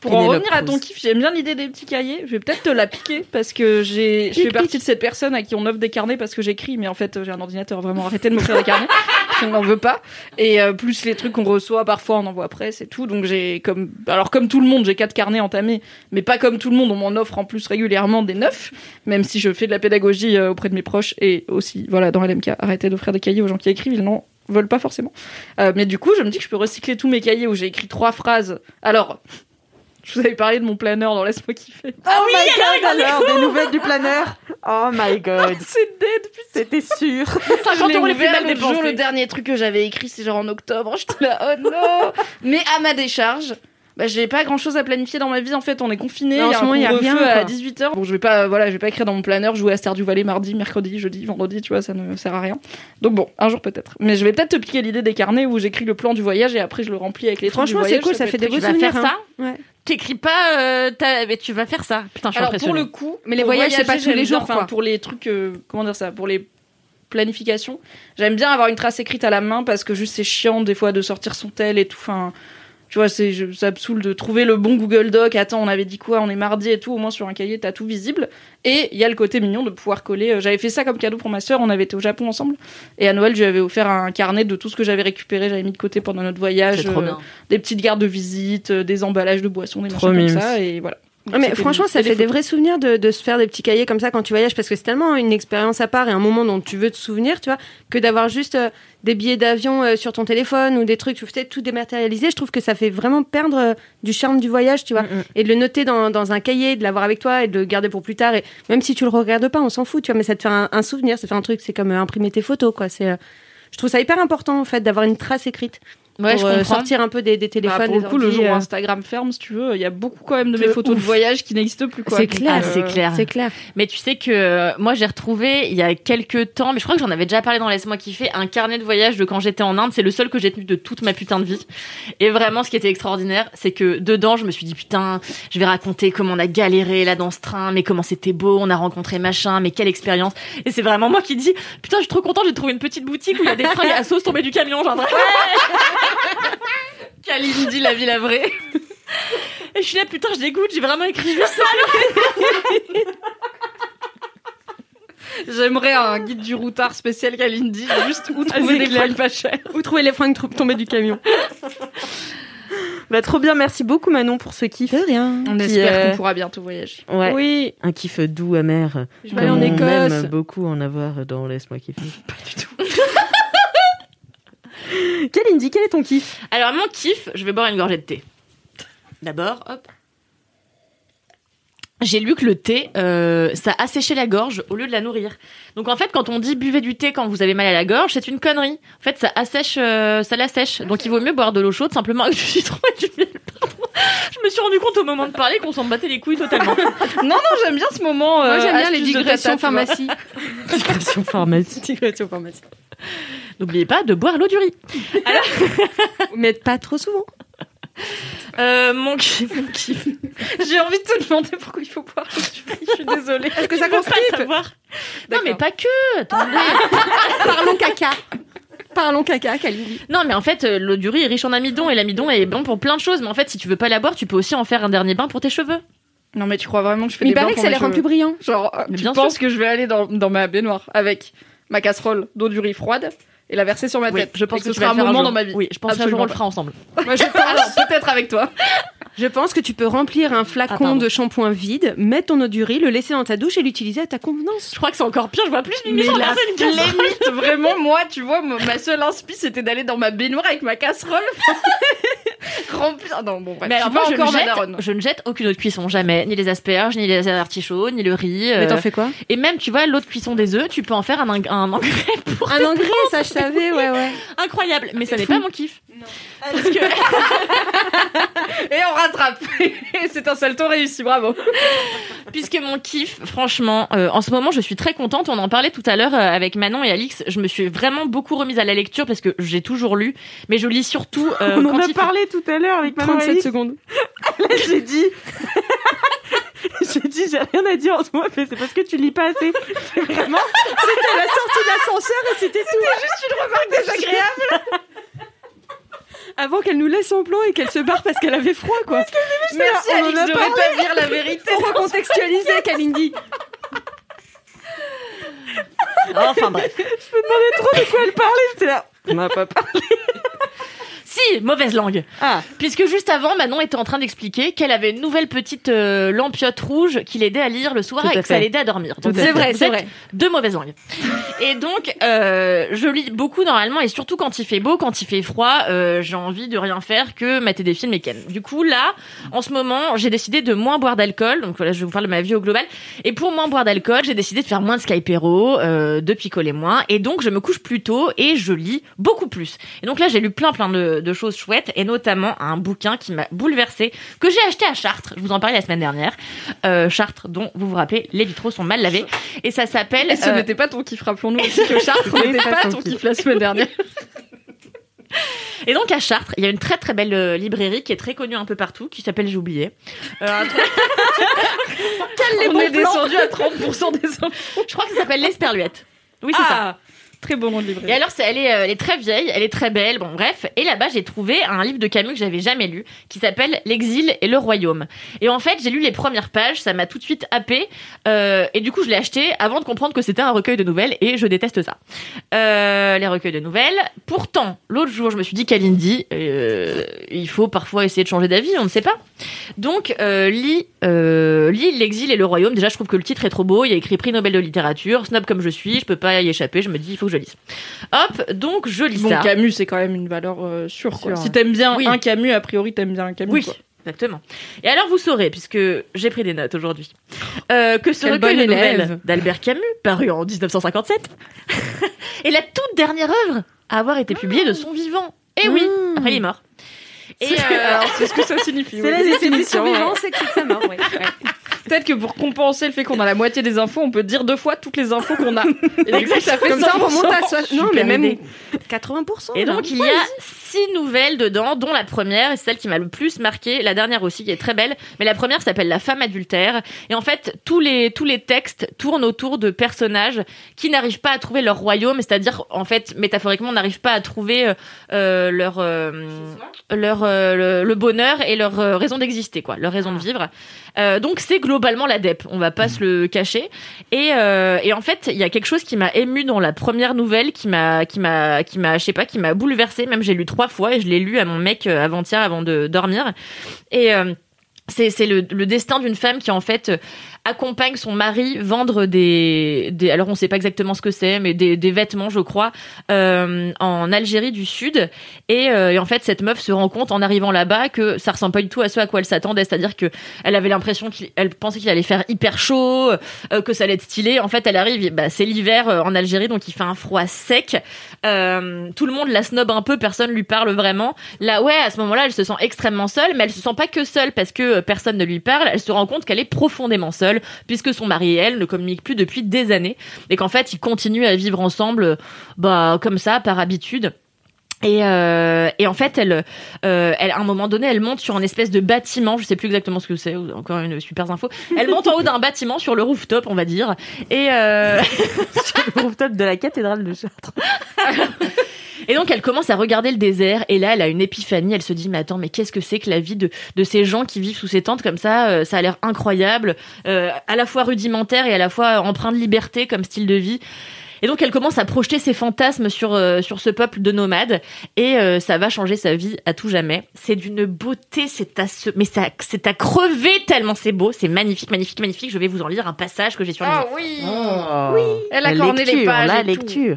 Pour en revenir à ton kiff, j'aime bien l'idée des petits cahiers. Je vais peut-être te la piquer parce que j'ai, je fais partie de cette personne à qui on offre des carnets parce que j'écris, mais en fait j'ai un ordinateur. Vraiment, arrêtez de m'offrir des carnets. on n'en veut pas. Et euh, plus les trucs qu'on reçoit, parfois on envoie après, c'est tout. Donc j'ai comme, alors comme tout le monde, j'ai quatre carnets entamés, mais pas comme tout le monde. On m'en offre en plus régulièrement des neufs, même si je fais de la pédagogie euh, auprès de mes proches et aussi, voilà, dans LMK, arrêtez d'offrir des cahiers aux gens qui écrivent, ils n'en veulent pas forcément. Euh, mais du coup, je me dis que je peux recycler tous mes cahiers où j'ai écrit trois phrases. Alors, je vous avais parlé de mon planeur dans Laisse-moi kiffer. Ah oui, alors, des nouvelles du planeur. Oh my god. C'est dead, putain. C'était sûr. 50 euros les plus mal le jour, le dépensés. dernier truc que j'avais écrit, c'est genre en octobre. J'étais là, oh non Mais à ma décharge, bah, j'ai pas grand chose à planifier dans ma vie en fait. On est confiné. En il y a ce un moment, il y a couvre-feu rien, à quoi. 18h. Bon, je vais pas, voilà, je vais pas écrire dans mon planeur jouer à Star du Valais mardi, mercredi, jeudi, vendredi, tu vois, ça ne sert à rien. Donc bon, un jour peut-être. Mais je vais peut-être te piquer l'idée des carnets où j'écris le plan du voyage et après je le remplis avec les Franchement, c'est cool, ça fait des beaux Tu vas kiffant. faire souvenirs, ça hein. Ouais. T'écris pas, euh, mais tu vas faire ça. Putain, je suis Alors pour le coup, Mais les voyages, c'est pas tous les jours, enfin. Pour les trucs, euh, comment dire ça, pour les planifications, j'aime bien avoir une trace écrite à la main parce que juste c'est chiant des fois de sortir son tel et tout. Enfin, tu vois, c'est je- ça me saoule de trouver le bon Google Doc. Attends, on avait dit quoi? On est mardi et tout. Au moins sur un cahier, t'as tout visible. Et il y a le côté mignon de pouvoir coller. euh, J'avais fait ça comme cadeau pour ma sœur. On avait été au Japon ensemble et à Noël, je lui avais offert un carnet de tout ce que j'avais récupéré. J'avais mis de côté pendant notre voyage. C'est trop euh, bien. des petites cartes de visite, euh, des emballages de boissons, des Trop machins comme ça. Et voilà. Ah, mais franchement, ça fait des vrais souvenirs de, de se faire des petits cahiers comme ça quand tu voyages parce que c'est tellement une expérience à part et un moment dont tu veux te souvenir, tu vois, que d'avoir juste euh, des billets d'avion euh, sur ton téléphone ou des trucs, tu sais, tout dématérialisé. Je trouve que ça fait vraiment perdre euh, du charme du voyage, tu vois. Mm, mm. Et de le noter dans, dans un cahier, de l'avoir avec toi et de le garder pour plus tard. Et même si tu le regardes pas, on s'en fout, tu vois, mais ça te fait un, un souvenir, ça te fait un truc, c'est comme imprimer tes photos, quoi. C'est, je trouve ça hyper important, en fait, d'avoir une trace écrite. Ouais, pour je euh, sortir un peu des, des Bah, téléphones. pour le coup, le jour où euh, Instagram ferme, si tu veux, il y a beaucoup quand même de mes photos de voyage qui n'existent plus. quoi. C'est clair. Ah, c'est euh, clair. C'est clair. Mais tu sais que euh, moi j'ai retrouvé il y a quelques temps, mais je crois que j'en avais déjà parlé dans Laisse-moi kiffer, un carnet de voyage de quand j'étais en Inde. C'est le seul que j'ai tenu de toute ma putain de vie. Et vraiment, ce qui était extraordinaire, c'est que dedans, je me suis dit putain, je vais raconter comment on a galéré là dans ce train, mais comment c'était beau, on a rencontré machin, mais quelle expérience. Et c'est vraiment moi qui dis putain, je suis trop contente, j'ai trouvé une petite boutique où il y a des fringues à sauce tombées du camion, genre. vraiment. Kalindi, la vie la vraie. Et je suis là, putain, je dégoûte, j'ai vraiment écrit juste ça. J'aimerais un guide du routard spécial Kalindi, juste où trouver des fringues pas chères. Où trouver les fringues tombées du camion Bah, trop bien, merci beaucoup Manon pour ce kiff. rien. On Qui, espère euh, qu'on pourra bientôt voyager. Ouais. Oui. Un kiff doux, amer. Je vais aller en on aime beaucoup en avoir dans Laisse-moi kiffer. Pas du tout. Kalindi, quel est ton kiff? Alors, mon kiff, je vais boire une gorgée de thé. D'abord, hop. J'ai lu que le thé, euh, ça asséchait la gorge au lieu de la nourrir. Donc en fait, quand on dit buvez du thé quand vous avez mal à la gorge, c'est une connerie. En fait, ça assèche, euh, ça l'assèche. Donc il vaut mieux boire de l'eau chaude simplement avec du citron et du miel. Pardon. Je me suis rendu compte au moment de parler qu'on s'en battait les couilles totalement. Non, non, j'aime bien ce moment. Moi, euh, j'aime bien les digressions pharmacie. Digression pharmacie. Digression pharmacie. N'oubliez pas de boire l'eau du riz. Mais pas trop souvent. Euh, mon kiff, mon kiff. J'ai envie de te demander pourquoi il faut boire. Je suis désolée. Est-ce que ça constipe savoir. Non mais pas que. Attendez. Parlons caca. Parlons caca, Kalindi. Non, mais en fait, euh, l'eau du riz est riche en amidon et l'amidon est bon pour plein de choses. Mais en fait, si tu veux pas la boire, tu peux aussi en faire un dernier bain pour tes cheveux. Non, mais tu crois vraiment que je fais Mais des bains paraît que pour ça les rend plus brillants. Genre, Mais tu bien penses que je vais aller dans, dans ma baignoire avec ma casserole d'eau du riz froide et la verser sur ma Oui, tête je pense que, ce sera un moment dans ma vie. Oui, je pense qu'un jour Absolument on le fera ensemble. Moi, je Alors, peut-être avec toi. Je pense que tu peux remplir un Ah, flacon pardon. de shampoing vide, mettre ton eau du riz, le laisser dans ta douche et l'utiliser à ta convenance. Je crois que c'est encore pire. Je vois plus Mimi sans la verser une casserole. limite, vraiment, moi, tu vois, ma seule inspi, c'était d'aller dans ma baignoire avec ma casserole. Remplir. Non, bon, bref. Mais alors je moi, je ne, jette, je ne jette aucune de cuisson, jamais. Ni les asperges, ni les artichauts, ni le riz. euh, Mais t'en fais quoi? Et même, tu vois, l'eau de cuisson des œufs, tu peux en faire un, ing- un engrais pour Un engrais, ça je savais, ouais, ouais. incroyable. Mais ça n'est pas mon kiff. Parce que Et on rattrape. c'est un salto réussi, bravo. Puisque mon kiff, franchement, euh, en ce moment, je suis très contente. On en parlait tout à l'heure euh, avec Manon et Alix. Je me suis vraiment beaucoup remise à la lecture parce que j'ai toujours lu, mais je lis surtout euh, On en a il fait- parlé tout à l'heure avec Manon 37 Alix. secondes. J'ai dit. j'ai dit, j'ai rien à dire en ce moment, mais c'est parce que tu lis pas assez. C'est vraiment. C'était la sortie de l'ascenseur et c'était tout. juste une remarque désagréable. Avant qu'elle nous laisse en plan et qu'elle se barre parce qu'elle avait froid, quoi. Merci, on en Alix, a parlé. rétablir la vérité. Faut recontextualiser, Kalindi. Enfin bref. Je me demandais trop de quoi elle parlait. J'étais là. On n'a pas parlé. Si, mauvaise langue. Ah. Puisque juste avant, Manon était en train d'expliquer qu'elle avait une nouvelle petite euh, lampiote rouge qui l'aidait à lire le soir et que ça l'aidait à dormir. Donc, C'est vrai, c'est vrai. Deux mauvaises langues. Et donc, euh, je lis beaucoup normalement, et surtout quand il fait beau, quand il fait froid, euh, j'ai envie de rien faire que mater des films et ken. Du coup, là, en ce moment, j'ai décidé de moins boire d'alcool. Donc voilà, je vous parle de ma vie au global. Et pour moins boire d'alcool, j'ai décidé de faire moins de Skypero, de picoler moins. Et donc, je me couche plus tôt et je lis beaucoup plus. Et donc là, j'ai lu plein plein de, de choses chouettes, et notamment un bouquin qui m'a bouleversée, que j'ai acheté à Chartres. Je vous en parlais la semaine dernière. Euh, Chartres, dont vous vous rappelez, les vitraux sont mal lavés. Et ça s'appelle... Et ce euh, n'était pas ton kiff, rappelons-nous aussi que Chartres n'était pas ton kiff. la semaine dernière. Et donc à Chartres, il y a une très très belle euh, librairie qui est très connue un peu partout, qui s'appelle J'ai oublié. Euh, truc- On est descendu à 30% des infos. je crois que ça s'appelle l'Esperluette. Oui, c'est ça. Très bon nom de. Et alors, elle, est, euh, elle est très vieille, elle est très belle, bon bref. Et là-bas, j'ai trouvé un livre de Camus que j'avais jamais lu, qui s'appelle L'exil et le royaume. Et en fait, j'ai lu les premières pages, ça m'a tout de suite happé. Euh, et du coup, je l'ai acheté avant de comprendre que c'était un recueil de nouvelles, et je déteste ça. Euh, les recueils de nouvelles. Pourtant, l'autre jour, je me suis dit, Kalindi, il faut parfois essayer de changer d'avis, on ne sait pas. Donc, lis, lis L'exil et le royaume. Déjà, je trouve que le titre est trop beau. Il y a écrit prix Nobel de littérature. Snob comme je suis, je peux pas y échapper. Je me dis, il faut que je lise. Hop, donc je lis Bon, ça. Camus, c'est quand même une valeur euh, sûre. quoi. Sûre, Si t'aimes bien Oui. un Camus, a priori, t'aimes bien un Camus. Oui, quoi. exactement. Et alors, vous saurez, puisque j'ai pris des notes aujourd'hui, euh, que ce Quel recueil de nouvelles d'Albert Camus, paru en 1957, est la toute dernière œuvre à avoir été publiée de son vivant. Et oui, Mmh. après il est mort. Et euh, Alors, c'est ce que ça signifie. C'est oui. la définition. vivant, c'est que c'est ça mort. Ouais. Ouais. Peut-être que pour compenser le fait qu'on a la moitié des infos, on peut dire deux fois toutes les infos qu'on a. Et coup, ça fait Comme ça, on 100%. remonte à soi. Non, mais même idée. 80%. Et donc il y a six nouvelles dedans, dont la première, et celle qui m'a le plus marqué, la dernière aussi qui est très belle, mais la première s'appelle La femme adultère. Et en fait, tous les, tous les textes tournent autour de personnages qui n'arrivent pas à trouver leur royaume, c'est-à-dire, en fait, métaphoriquement, n'arrivent pas à trouver euh, euh, leur, euh, leur, euh, le, le bonheur et leur raison d'exister, quoi, leur raison de vivre. Euh, donc c'est globalement la DEP, on va pas se le cacher. Et, et en fait, il y a quelque chose qui m'a ému dans la première nouvelle, qui m'a, qui m'a, qui m'a, je sais pas, qui m'a bouleversée. Même j'ai lu trois fois et je l'ai lu à mon mec euh, avant-hier avant de dormir. Et euh, c'est, le, le destin d'une femme qui en fait accompagne son mari vendre des, alors on sait pas exactement ce que c'est mais des, vêtements je crois euh, en Algérie du Sud. Et, euh, et en fait cette meuf se rend compte en arrivant là-bas que ça ressemble pas du tout à ce à quoi elle s'attendait. C'est-à-dire que elle avait l'impression qu'elle pensait qu'il allait faire hyper chaud euh, que ça allait être stylé. En fait elle arrive bah, c'est l'hiver en Algérie donc il fait un froid sec. Tout le monde la snob un peu personne lui parle vraiment. Là ouais à ce moment-là elle se sent extrêmement seule mais elle se sent pas que seule parce que personne ne lui parle. Elle se rend compte qu'elle est profondément seule puisque son mari et elle ne communiquent plus depuis des années et qu'en fait ils continuent à vivre ensemble bah comme ça par habitude et, euh, et en fait, elle, euh, elle, à un moment donné, elle monte sur un espèce de bâtiment. Je sais plus exactement ce que c'est. Encore une super info. Elle monte en haut d'un bâtiment sur le rooftop, on va dire. Et euh, le rooftop de la cathédrale de Chartres. Et donc elle commence à regarder le désert. Et là elle a une épiphanie, elle se dit mais attends mais qu'est-ce que c'est que la vie de, de ces gens qui vivent sous ces tentes comme ça, euh, ça a l'air incroyable, euh, à la fois rudimentaire et à la fois empreint de liberté comme style de vie. Et donc elle commence à projeter ses fantasmes sur euh, sur ce peuple de nomades. Et euh, ça va changer sa vie à tout jamais. C'est d'une beauté, c'est à se mais ça c'est à crever tellement c'est beau, c'est magnifique, magnifique, magnifique. Je vais vous en lire un passage que j'ai sur les Ah oui. Oui. Elle a La corné les lecture, pages la et tout.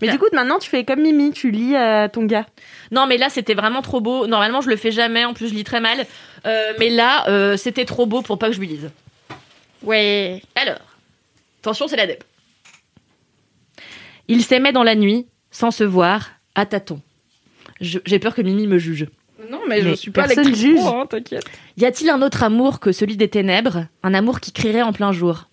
Mais du coup, maintenant, tu fais comme Mimi, tu lis à ton gars. Non, mais là, c'était vraiment trop beau. Normalement, je le fais jamais. En plus, je lis très mal. Euh, mais là, euh, c'était trop beau pour pas que je lui lise. Ouais. Alors, attention, c'est la dep. Ils s'aimaient dans la nuit, sans se voir, à tâtons. Je- J'ai peur que Mimi me juge. Non, mais, Mais je suis pas personne lectrice juge. pro, hein, t'inquiète. Y a-t-il un autre amour que celui des ténèbres? Un amour qui crierait en plein jour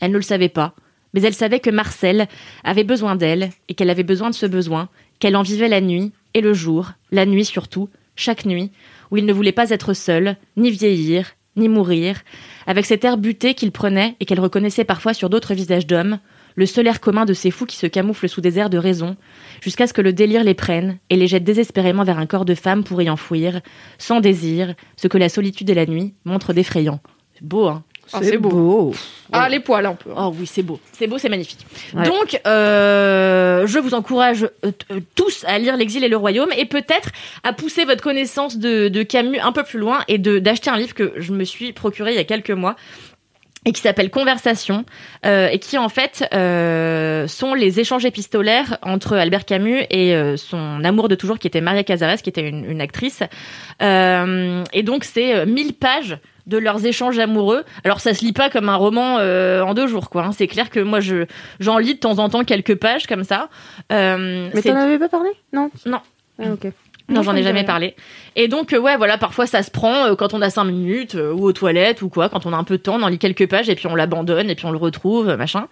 Elle ne le savait pas, mais elle savait que Marcel avait besoin d'elle et qu'elle avait besoin de ce besoin, qu'elle en vivait la nuit et le jour, la nuit surtout, chaque nuit, où il ne voulait pas être seul, ni vieillir, ni mourir, avec cet air buté qu'il prenait et qu'elle reconnaissait parfois sur d'autres visages d'hommes, le seul air commun de ces fous qui se camouflent sous des airs de raison, jusqu'à ce que le délire les prenne et les jette désespérément vers un corps de femme pour y enfouir, sans désir, ce que la solitude et la nuit montrent d'effrayant. Beau, hein c'est beau. Ah, les poils un peu. Oh oui, c'est beau. C'est beau, c'est magnifique. Ouais. Donc, euh, je vous encourage euh, euh, tous à lire L'Exil et le Royaume et peut-être à pousser votre connaissance de, de Camus un peu plus loin et d'acheter un livre que je me suis procuré il y a quelques mois et qui s'appelle Conversation euh, et qui en fait euh, sont les échanges épistolaires entre Albert Camus et euh, son amour de toujours qui était Maria Cazares qui était une, une actrice et donc c'est euh, 1000 pages de leurs échanges amoureux. Alors ça se lit pas comme un roman euh, en deux jours quoi. hein. C'est clair que moi je j'en lis de temps en temps quelques pages comme ça. Euh, Mais t'en avais pas parlé? Non? Non. Ah, ok. Non, j'en ai jamais parlé. Et donc, euh, ouais, voilà, parfois ça se prend euh, quand on a cinq minutes, euh, ou aux toilettes, ou quoi, quand on a un peu de temps, on en lit quelques pages, et puis on l'abandonne, et puis on le retrouve, machin.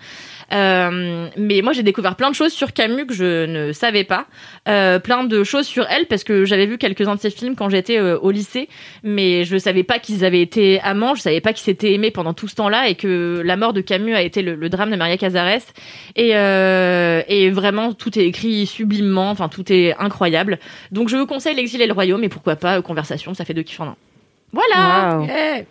Mais moi, j'ai découvert plein de choses sur Camus que je ne savais pas. Plein de choses sur elle, parce que j'avais vu quelques-uns de ses films quand j'étais au lycée, mais je savais pas qu'ils avaient été amants, je savais pas qu'ils s'étaient aimés pendant tout ce temps-là, et que la mort de Camus a été le, le drame de Maria Cazares. Et, et vraiment, tout est écrit sublimement, enfin, tout est incroyable. Donc je vous conseille l'exil et le royaume et pourquoi pas euh, conversation, ça fait deux kiffs en un. Voilà. Waouh. Eh,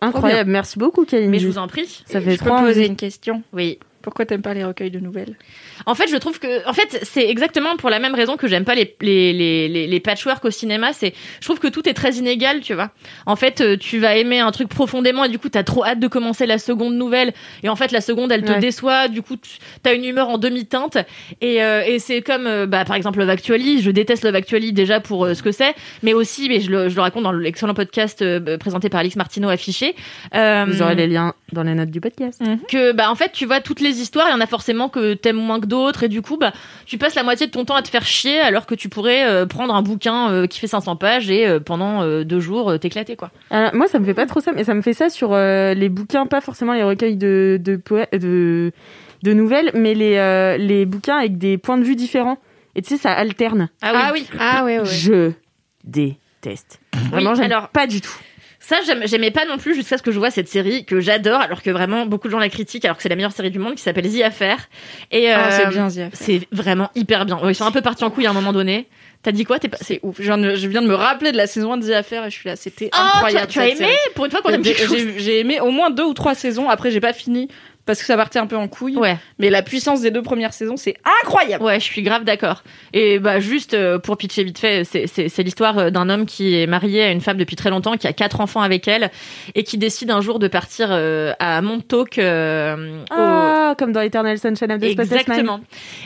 Incroyable. Merci beaucoup, Kalindi. Mais je vous en prie. Ça fait je peux trop poser une question. Oui. Pourquoi t'aimes pas les recueils de nouvelles? En fait, je trouve que, en fait, c'est exactement pour la même raison que j'aime pas les les les les, les patchwork au cinéma. C'est, je trouve que tout est très inégal, tu vois. En fait, euh, tu vas aimer un truc profondément et du coup, t'as trop hâte de commencer la seconde nouvelle. Et en fait, la seconde, elle te Ouais. déçoit. Du coup, tu- t'as une humeur en demi-teinte. Et euh, et c'est comme, euh, bah, par exemple, Love Actually. Je déteste Love Actually déjà pour euh, ce que c'est, mais aussi, mais je le, je le raconte dans l'excellent podcast euh, présenté par Alix Martineau affiché. Euh, Vous aurez les liens dans les notes du podcast. que bah en fait tu vois toutes les histoires, il y en a forcément que t'aimes moins que d'autres, et du coup, bah, tu passes la moitié de ton temps à te faire chier, alors que tu pourrais euh, prendre un bouquin euh, qui fait 500 pages et euh, pendant euh, deux jours euh, t'éclater, quoi. Alors, moi, ça me fait pas trop ça, mais ça me fait ça sur euh, les bouquins, pas forcément les recueils de de, poè- de, de nouvelles, mais les euh, les bouquins avec des points de vue différents. Et tu sais, ça alterne. Ah oui. Ah ouais, ouais. Je déteste. Vraiment, j'aime alors- pas du tout. Ça, j'aimais pas non plus jusqu'à ce que je vois cette série que j'adore, alors que vraiment beaucoup de gens la critiquent, alors que c'est la meilleure série du monde, qui s'appelle The Affair. Et Ah, euh, c'est bien, Zia. C'est vraiment hyper bien. Ils sont un peu partis en couille à un moment donné. T'as dit quoi? T'es pas... C'est ouf. Je viens, de, je viens de me rappeler de la saison 1 de The Affair et je suis là. C'était Oh, tu as, incroyable. tu as aimé? série. Pour une fois qu'on aime j'ai aimé au moins deux ou trois saisons. Après, j'ai pas fini parce que ça partait un peu en couille. Ouais. Mais la puissance des deux premières saisons, c'est incroyable. Ouais, je suis grave d'accord. Et bah juste euh, pour pitcher vite fait, c'est- l'histoire euh, d'un homme qui est marié à une femme depuis très longtemps, qui a quatre enfants avec elle, et qui décide un jour de partir euh, à Montauk. euh, au- Ah, comme dans Eternal Sunshine of the Spotless Mind. Exactement.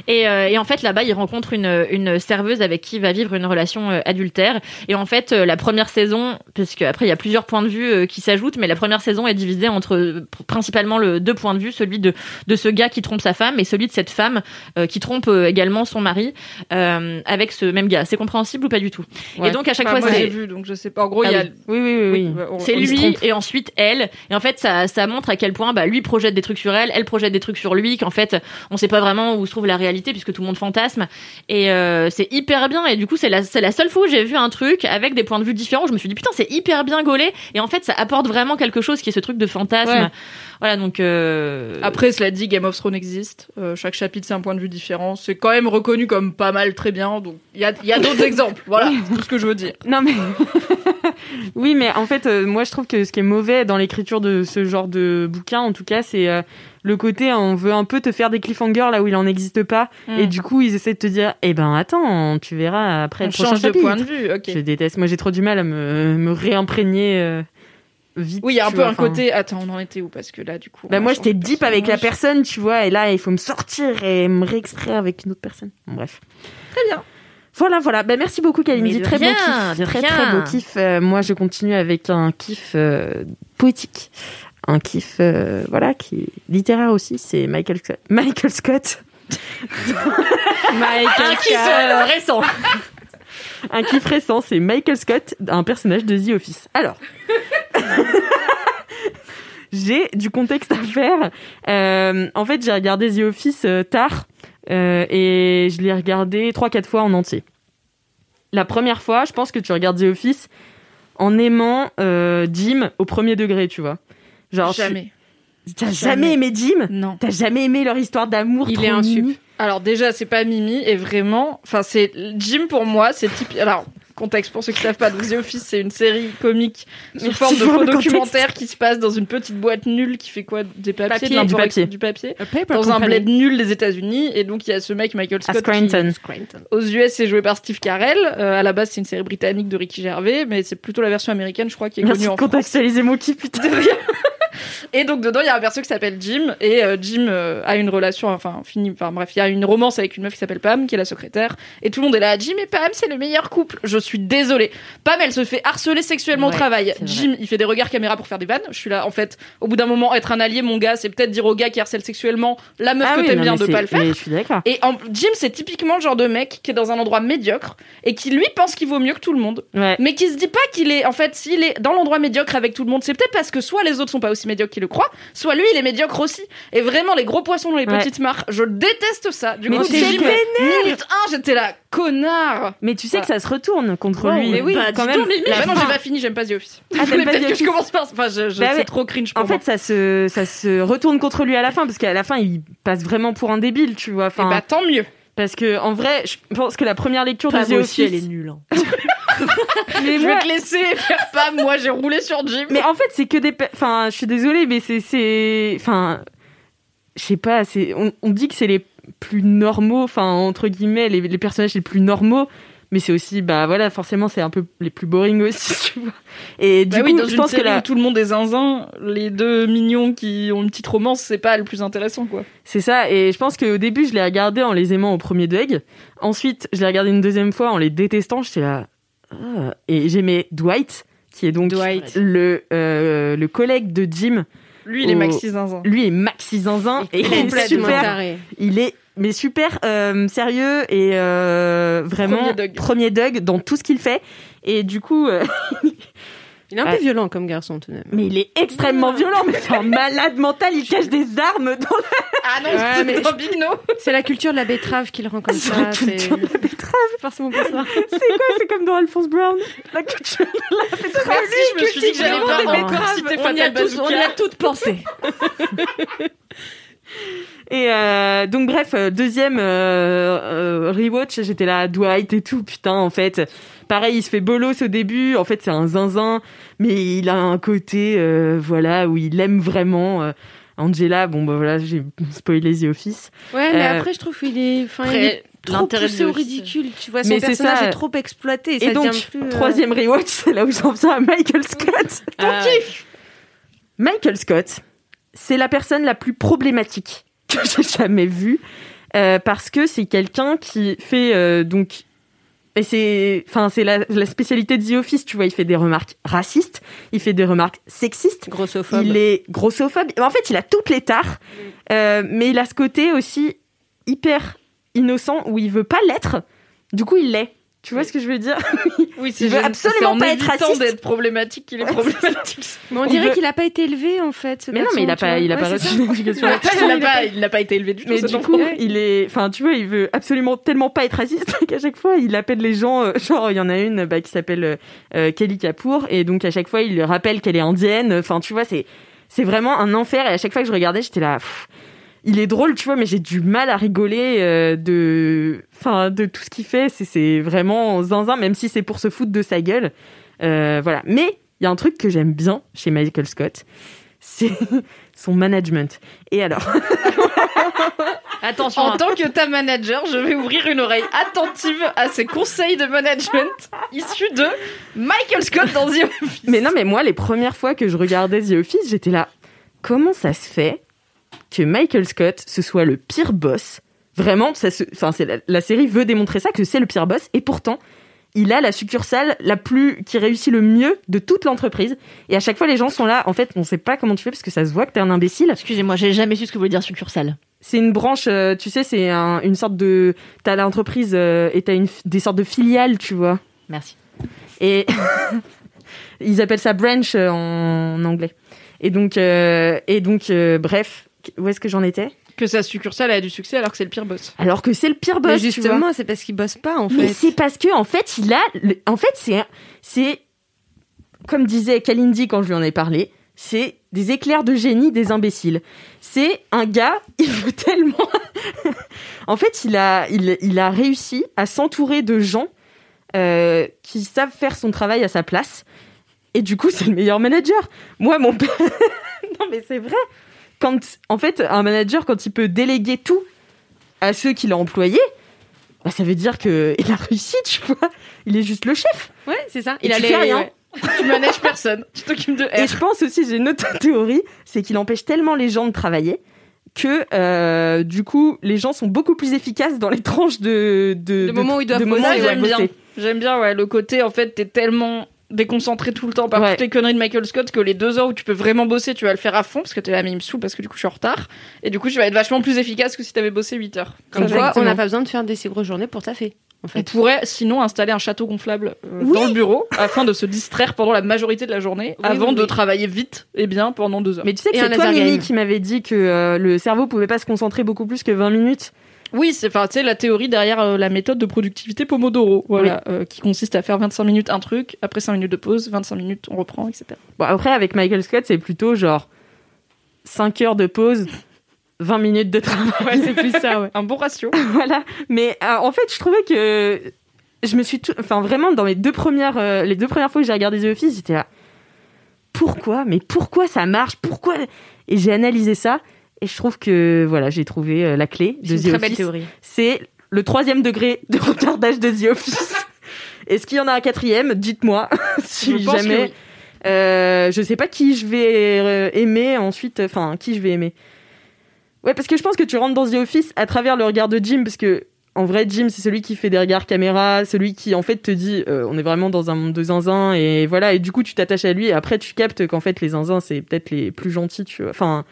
Et, euh, et en fait, là-bas, il rencontre une, une serveuse avec qui il va vivre une relation euh, adultère. Et en fait, euh, la première saison, parce qu'après, il y a plusieurs points de vue euh, qui s'ajoutent, mais la première saison est divisée entre principalement le deux points de vue, celui de, de ce gars qui trompe sa femme et celui de cette femme euh, qui trompe euh, également son mari euh, avec ce même gars. C'est compréhensible ou pas du tout? Ouais. Et donc, à chaque Enfin, fois, moi, j'ai c'est... vu, donc je sais pas. En gros, Ah il y a. oui. Oui, oui, oui. C'est lui et ensuite elle. Et en fait, ça, ça montre à quel point bah, lui projette des trucs sur elle, elle projette des trucs sur lui, qu'en fait, on sait pas vraiment où se trouve la réalité puisque tout le monde fantasme. Et euh, c'est hyper bien. Et du coup, c'est la, c'est la seule fois où j'ai vu un truc avec des points de vue différents. Je me suis dit, putain, c'est hyper bien gaulé. Et en fait, ça apporte vraiment quelque chose qui est ce truc de fantasme. Ouais. Voilà, donc... Euh... Après, cela dit, Game of Thrones existe. Euh, chaque chapitre, c'est un point de vue différent. C'est quand même reconnu comme pas mal très bien. Donc, il y a, y a d'autres exemples. Voilà, c'est tout ce que je veux dire. Non mais oui, mais en fait, euh, moi je trouve que ce qui est mauvais dans l'écriture de ce genre de bouquin, en tout cas, c'est le côté on veut un peu te faire des cliffhangers là où il en existe pas, et du coup ils essaient de te dire, eh ben attends, tu verras après On le prochain change de chapitre. point de vue. Ok. Je déteste. Moi j'ai trop du mal à me, me réimprégner vite. Oui, il y a un peu vois, un côté. Attends, on en était où? Parce que là, du coup. Bah moi j'étais de deep avec la personne, tu vois, et là il faut me sortir et me réextraire avec une autre personne. Bon, bref. Très bien. Voilà, voilà. Ben, merci beaucoup, Kalindi. Très beau rien, kiff. de Très, très beau kiff. Euh, moi, je continue avec un kiff euh, poétique. Un kiff, euh, voilà, qui est littéraire aussi. C'est Michael, Scott- Michael Scott. un kiff euh, récent. Un kiff récent, c'est Michael Scott, un personnage de The Office. Alors. J'ai du contexte à faire. Euh, en fait, j'ai regardé The Office euh, tard euh, et je l'ai regardé 3-4 fois en entier. La première fois, je pense que tu regardes The Office en aimant euh, Jim au premier degré, tu vois. Genre, Jamais. T'as jamais aimé Jim? Non. T'as jamais aimé leur histoire d'amour Il est un sup. Alors déjà, c'est pas Mimi et vraiment, enfin c'est Jim pour moi, c'est typique. Alors contexte. Pour ceux qui savent pas, donc The Office c'est une série comique sous Merci forme de faux documentaire qui se passe dans une petite boîte nulle qui fait quoi? Des papiers, Papier, de du papier. du papier. Paper Dans un bled nul des États-Unis. Et donc il y a ce mec Michael Scott qui, Scranton. aux US c'est joué par Steve Carell. Euh, à la base c'est une série britannique de Ricky Gervais, mais c'est plutôt la version américaine je crois qui est Merci connue de en France. contextualiser mon kiff, putain. Et donc dedans il y a un perso qui s'appelle Jim. Et euh, Jim euh, a une relation enfin fini enfin bref il y a une romance avec une meuf qui s'appelle Pam qui est la secrétaire. Et tout le monde est là. Jim et Pam c'est le meilleur couple. Je suis désolée. Pam elle se fait harceler sexuellement Ouais, au travail. Jim il fait des regards caméra pour faire des vannes. Je suis là en fait au bout d'un moment être un allié mon gars c'est peut-être dire au gars qui harcèle sexuellement la meuf Ah que oui, t'aimes bien de pas le faire. je suis d'accord. et en, Jim c'est typiquement le genre de mec qui est dans un endroit médiocre et qui lui pense qu'il vaut mieux que tout le monde. Ouais. mais qui se dit pas qu'il est en fait s'il est dans l'endroit médiocre avec tout le monde c'est peut-être parce que soit les autres sont pas aussi médiocres qu'il le croit soit lui il est médiocre aussi. Et vraiment les gros poissons dans les Ouais. petites mares je déteste ça. Du Mais coup Jim, minute 1 j'étais là connard. Mais tu sais que ça se retourne contre lui. mais oui, quand dis même. la bah non j'ai pas fini j'aime pas The Office Ah, voulez pas peut-être The que je commence par enfin je, je- Bah c'est ouais. trop cringe pour En moi fait, ça se, ça se retourne contre lui à la fin, parce qu'à la fin, il passe vraiment pour un débile, tu vois. et Enfin, bah tant mieux parce que en vrai, je pense que la première lecture de The aussi, Office, elle est nulle. hein. mais, je moi- vais te laisser faire pas moi j'ai roulé sur Jim mais en fait, c'est que des, enfin, je suis désolée, mais c'est, c'est, enfin, je sais pas, c'est, on, on dit que c'est les plus normaux, enfin entre guillemets, les, les personnages les plus normaux. Mais c'est aussi, bah voilà, forcément, c'est un peu les plus boring aussi, tu vois. Et du bah coup, oui, dans je une pense que où tout le monde est zinzin, les deux mignons qui ont une petite romance, c'est pas le plus intéressant, quoi. C'est ça, et je pense qu'au début, je l'ai regardé en les aimant au premier deg. Ensuite, je l'ai regardé une deuxième fois en les détestant. J'étais là. ah. Et j'aimais Dwight, qui est donc Dwight. le, euh, le collègue de Jim, Lui, il est maxi zinzin. Lui est maxi zinzin et il est Complètement super. taré. Il est mais super euh, sérieux et euh, vraiment Premier Doug. premier Doug dans tout ce qu'il fait. Et du coup, euh, Il est un Ouais. peu violent comme garçon tout de même. mais il est extrêmement violent. Mais c'est un malade mental. Il cache des armes dans la Ah non, Ouais, c'est mais- no. C'est la culture de la betterave qui le rend comme C'est ça. la culture de c'est forcément pour ça. C'est quoi C'est comme dans Alphonse Brown. La culture. Merci, je me suis dit que j'allais pas betteraves. citer On y a Fatal tous- on y a toutes pensé. Et euh, donc bref, euh, deuxième euh, euh, rewatch, j'étais là, Dwight et tout, putain, en fait. Pareil, il se fait bolos au début, en fait c'est un zinzin, mais il a un côté, euh, voilà, où il aime vraiment. euh, Angela, bon bah voilà, j'ai spoilé The Office. Ouais, mais Euh, après, je trouve qu'il est, enfin, il est trop poussé au ridicule. Tu vois, son Mais personnage ça. est trop exploité. Et, ça donc, devient plus, euh, troisième rewatch, c'est là où j'en viens à Michael Scott. Ah, Michael Scott, c'est la personne la plus problématique que j'ai jamais vue euh, parce que c'est quelqu'un qui fait euh, donc et c'est enfin c'est la, la spécialité de The Office, tu vois, il fait des remarques racistes, il fait des remarques sexistes, grossophobe. il est grossophobe. En fait, il a toutes les tares, euh, mais il a ce côté aussi hyper innocent où il veut pas l'être. Du coup, il l'est. Tu vois ce que je veux dire? Oui, Il veut absolument pas être raciste. d'être problématique qu'il est problématique. Mais on dirait veut- qu'il a pas été élevé en fait. ce Mais non, mais il a pas, il a Ouais, pas reçu l'éducation il n'a pas, il n'a pas été élevé du tout. Mais du coup, il est, enfin, tu vois, il veut absolument tellement pas être raciste qu'à chaque fois, il appelle les gens. euh, genre, il y en a une bah, qui s'appelle euh, euh, Kelly Kapoor, et donc à chaque fois, il lui rappelle qu'elle est indienne. Enfin, tu vois, c'est, c'est vraiment un enfer. Et à chaque fois que je regardais, j'étais là. pff, il est drôle, tu vois, mais j'ai du mal à rigoler euh, de, enfin, de tout ce qu'il fait. C'est, c'est vraiment zinzin, même si c'est pour se foutre de sa gueule. Euh, voilà. Mais il y a un truc que j'aime bien chez Michael Scott, c'est son management. Et alors? Attention, En hein. tant que ta manager, je vais ouvrir une oreille attentive à ces conseils de management issus de Michael Scott dans The Office. Mais non, mais moi, les premières fois que je regardais The Office, j'étais là. Comment ça se fait que Michael Scott, ce soit le pire boss Vraiment, ça se... enfin, c'est la, la série veut démontrer ça, que c'est le pire boss, et pourtant, il a la succursale la plus qui réussit le mieux de toute l'entreprise. Et à chaque fois, les gens sont là. En fait, on sait pas comment tu fais parce que ça se voit que t'es un imbécile. Excusez-moi, j'ai jamais su ce que voulait dire succursale. C'est une branche, euh, tu sais, c'est un- une sorte de. T'as l'entreprise euh, et t'as une, des sortes de filiales, tu vois. Merci. Et ils appellent ça branch euh, en anglais. Et donc, euh, et donc euh, bref, où est-ce que j'en étais Que sa succursale a du succès alors que c'est le pire boss. Alors que c'est le pire Mais boss, vois. justement, c'est parce qu'il bosse pas en Mais fait. c'est parce que en fait, il a, le- en fait, c'est, c'est, comme disait Kalindi quand je lui en ai parlé, c'est des éclairs de génie des imbéciles. C'est un gars, il veut tellement, en fait, il a, il, il a réussi à s'entourer de gens euh, qui savent faire son travail à sa place. Et du coup, c'est le meilleur manager. Moi, mon père, non mais c'est vrai. Quand, en fait, un manager, quand il peut déléguer tout à ceux qu'il a employés, bah, ça veut dire que il a réussi, tu vois. Il est juste le chef. Ouais, c'est ça. Et Il a tu les fais rien. ouais. Tu manages personne. Tu t'occupes de Et R. je pense aussi, j'ai une autre théorie, c'est qu'il empêche tellement les gens de travailler que euh, du coup, les gens sont beaucoup plus efficaces dans les tranches de de, De moments où ils doivent bosser, ils j'aime bien. J'aime bien ouais, le côté, en fait, t'es tellement déconcentré tout le temps par Ouais. toutes les conneries de Michael Scott que les deux heures où tu peux vraiment bosser, tu vas le faire à fond parce que t'es là, mais il me saoule parce que du coup je suis en retard. Et du coup, tu vas être vachement plus efficace que si t'avais bossé 8 heures. Comme quoi, on n'a pas besoin de faire des si grosses journées pour taffer. En On pourrait sinon installer un château gonflable euh, Oui. dans le bureau afin de se distraire pendant la majorité de la journée Oui, avant oui, de oui. travailler vite et bien pendant deux heures. Mais tu sais que c'est toi, Mimi, qui m'avait dit que euh, le cerveau pouvait pas se concentrer beaucoup plus que 20 minutes. Oui, c'est enfin, tu sais, la théorie derrière euh, la méthode de productivité Pomodoro, voilà, euh, qui consiste à faire 25 minutes un truc, après 5 minutes de pause, 25 minutes on reprend, etc. Bon, après, avec Michael Scott, c'est plutôt genre 5 heures de pause, 20 minutes de travail. Ouais, c'est plus ça, ouais. Un bon ratio. voilà. Mais euh, en fait, je trouvais que je me suis, tout- enfin vraiment dans mes deux premières, les deux premières fois que j'ai regardé The Office, j'étais là. Pourquoi? Mais pourquoi ça marche? Pourquoi? Et j'ai analysé ça et je trouve que voilà, j'ai trouvé euh, la clé de C'est une The très belle Office. théorie. C'est le troisième degré de regardage de The Office. Est-ce qu'il y en a un quatrième? Dites-moi si Je jamais. oui. Euh, je sais pas qui je vais euh, aimer ensuite, enfin qui je vais aimer. Ouais, parce que je pense que tu rentres dans The Office à travers le regard de Jim, parce que en vrai, Jim, c'est celui qui fait des regards caméra, celui qui en fait te dit euh, on est vraiment dans un monde de zinzin et voilà et du coup tu t'attaches à lui et après tu captes qu'en fait les zinzins c'est peut-être les plus gentils, tu vois. Enfin,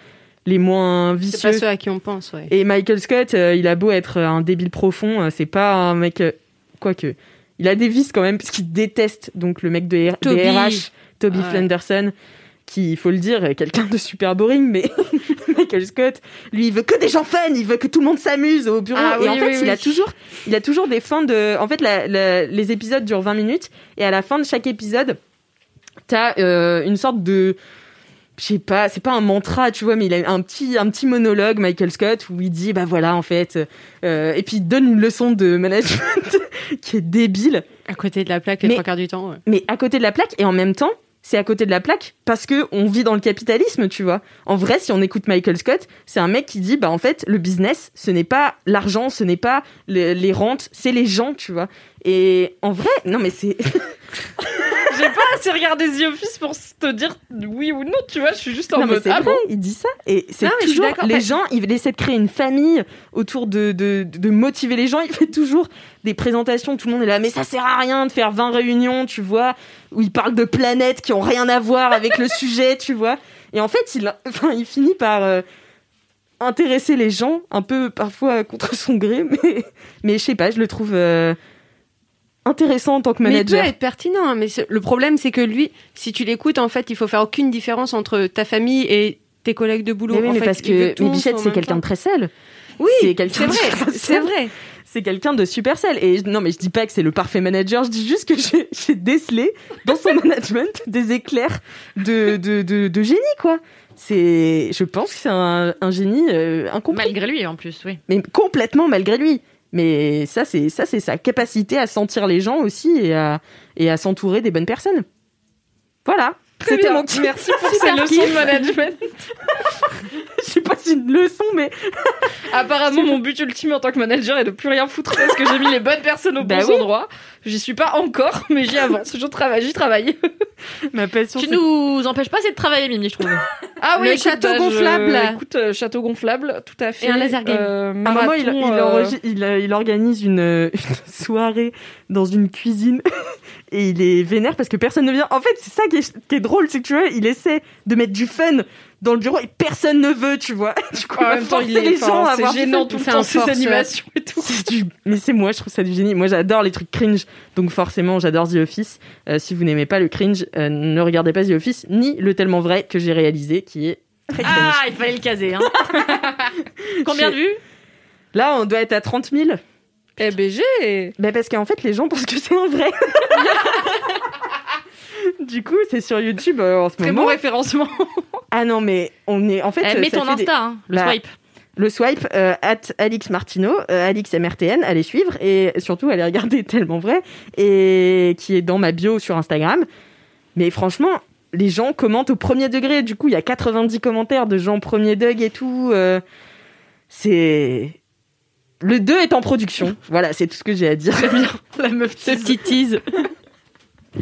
les moins C'est vicieux. pas ceux à qui on pense, ouais. Et Michael Scott, euh, il a beau être un débile profond, euh, c'est pas un mec. euh, Quoique. Il a des vices quand même, parce qu'il déteste donc le mec de R- Toby. des RH, Toby Ouais. Flanderson, qui, il faut le dire, est quelqu'un de super boring, mais Michael Scott, lui, il veut que des gens fun, il veut que tout le monde s'amuse au bureau. Ah et oui, en fait, oui, il, a toujours, il a toujours des fins de. En fait, la- la- les épisodes durent 20 minutes, et à la fin de chaque épisode, t'as euh, une sorte de je sais pas, c'est pas un mantra, tu vois, mais il a un petit, un petit monologue, Michael Scott, où il dit, bah voilà, en fait, euh, et puis il donne une leçon de management qui est débile, À côté de la plaque, les Mais- trois quarts du temps. ouais. mais à côté de la plaque, et en même temps, c'est à côté de la plaque parce que on vit dans le capitalisme, tu vois. En vrai, si on écoute Michael Scott, c'est un mec qui dit, bah en fait, le business, ce n'est pas l'argent, ce n'est pas le- les rentes, c'est les gens, tu vois. Et en vrai, non mais c'est, J'ai pas assez regardé The Office pour te dire oui ou non, tu vois. Je suis juste en Non, mais mode. c'est Ah vrai, bon? il dit ça. Et c'est mais toujours les gens, il essaie de créer une famille autour de, de, de motiver les gens. Il fait toujours des présentations, tout le monde est là, mais ça sert à rien de faire 20 réunions, tu vois, où il parle de planètes qui ont rien à voir avec le sujet, tu vois. Et en fait, il, enfin, il finit par euh, intéresser les gens, un peu parfois contre son gré, mais, mais je sais pas, je le trouve euh, intéressant en tant que Mais il manager. peut être pertinent, hein, mais le problème, c'est que lui, si tu l'écoutes, en fait, il faut faire aucune différence entre ta famille et tes collègues de boulot. Mais oui, En mais fait, parce que mais Bichette, c'est quelqu'un de très sale. Oui, c'est quelqu'un vrai, c'est vrai. c'est quelqu'un de super sale. Et non, mais je dis pas que c'est le parfait manager, je dis juste que j'ai- j'ai décelé dans son management des éclairs de, de, de, de génie, quoi. C'est, je pense que c'est un, un génie euh, incompris, Malgré lui, en plus, oui. mais complètement malgré lui. Mais ça, c'est ça, c'est sa capacité à sentir les gens aussi et à, et à s'entourer des bonnes personnes. Voilà. C'était mon kiff. Merci pour leçons kiff. de management. Je sais pas si une leçon, mais Apparemment, mon but ultime en tant que manager est de plus rien foutre parce que j'ai mis les bonnes personnes au Bah bons oui. endroits. J'y suis pas encore, mais j'y avance. Je travaille, j'y travaille. ma passion. Tu c'est- nous empêches pas assez de travailler, Mimi, je trouve. Ah Le château gonflable. Écoute, euh, château gonflable, tout à fait. Et un laser game. Euh, À un moment, il, marathon, il, euh, enregi- il, euh, il organise une, une soirée dans une cuisine et il est vénère parce que personne ne vient. En fait, c'est ça qui est, qui est drôle, c'est que tu vois, il essaie de mettre du fun dans le bureau et personne ne veut, tu vois. Du coup, En même temps, il forcer est, les gens à avoir gênant tout le temps ces animations et tout. Du- Mais c'est moi, je trouve ça du génie. Moi, j'adore les trucs cringe, donc forcément, j'adore The Office. Euh, si vous n'aimez pas le cringe, euh, ne regardez pas The Office, ni le tellement vrai que j'ai réalisé, qui est très cringe. Ah, il fallait le caser, hein. Combien de vues? Là, on doit être à 30 000. Eh ben j'ai. Ben parce qu'en fait, les gens pensent que c'est un vrai. du coup, c'est sur YouTube euh, en ce Très moment. bon référencement. Ah non, mais on est en fait. Eh, euh, Mets ça ton fait des- Insta, hein, le La- swipe. Le swipe euh, at Alix Martino, euh, Alix MRTN, allez suivre et surtout allez regarder tellement vrai et qui est dans ma bio sur Instagram. Mais franchement, les gens commentent au premier degré. Du coup, il y a 90 commentaires de gens premier degré et tout. euh, c'est le 2 est en production. voilà, c'est tout ce que j'ai à dire. La meuf tease.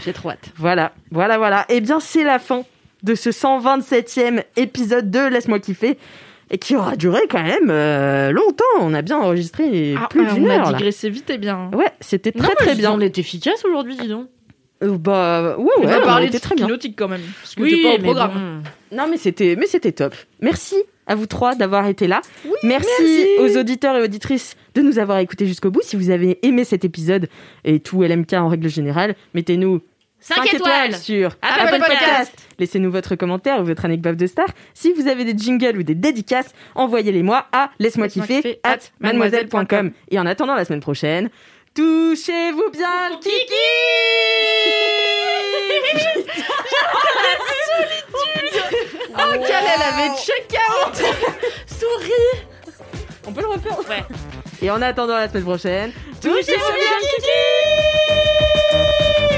J'ai trop hâte. Voilà, voilà, voilà. Eh bien, c'est la fin de ce 127e épisode de Laisse-moi kiffer et qui aura duré quand même euh, longtemps. On a bien enregistré Ah, plus euh, d'une on heure. a là. digressé vite et bien. Ouais, c'était très Non, très bien. On est efficace aujourd'hui, dis donc. Euh, bah ouais, on ouais, a parlé de était très bien. Quand même. Parce que t'es pas au mais programme. bon. Non, mais c'était, mais c'était top. Merci à vous trois d'avoir été là. merci, aux auditeurs et auditrices de nous avoir écoutés jusqu'au bout. Si vous avez aimé cet épisode et tout LMK en règle générale, mettez-nous 5 étoiles. sur Apple Apple, Podcast. Podcast. Laissez-nous votre commentaire ou votre anecdote de star. Si vous avez des jingles ou des dédicaces, envoyez-les-moi à laisse-moi kiffer at mademoiselle.com. Et en attendant la semaine prochaine, touchez-vous bien le kiki Oh, quelle elle avait check-out On peut le refaire Ouais. Et en attendant la semaine prochaine, touchez-vous bien le kiki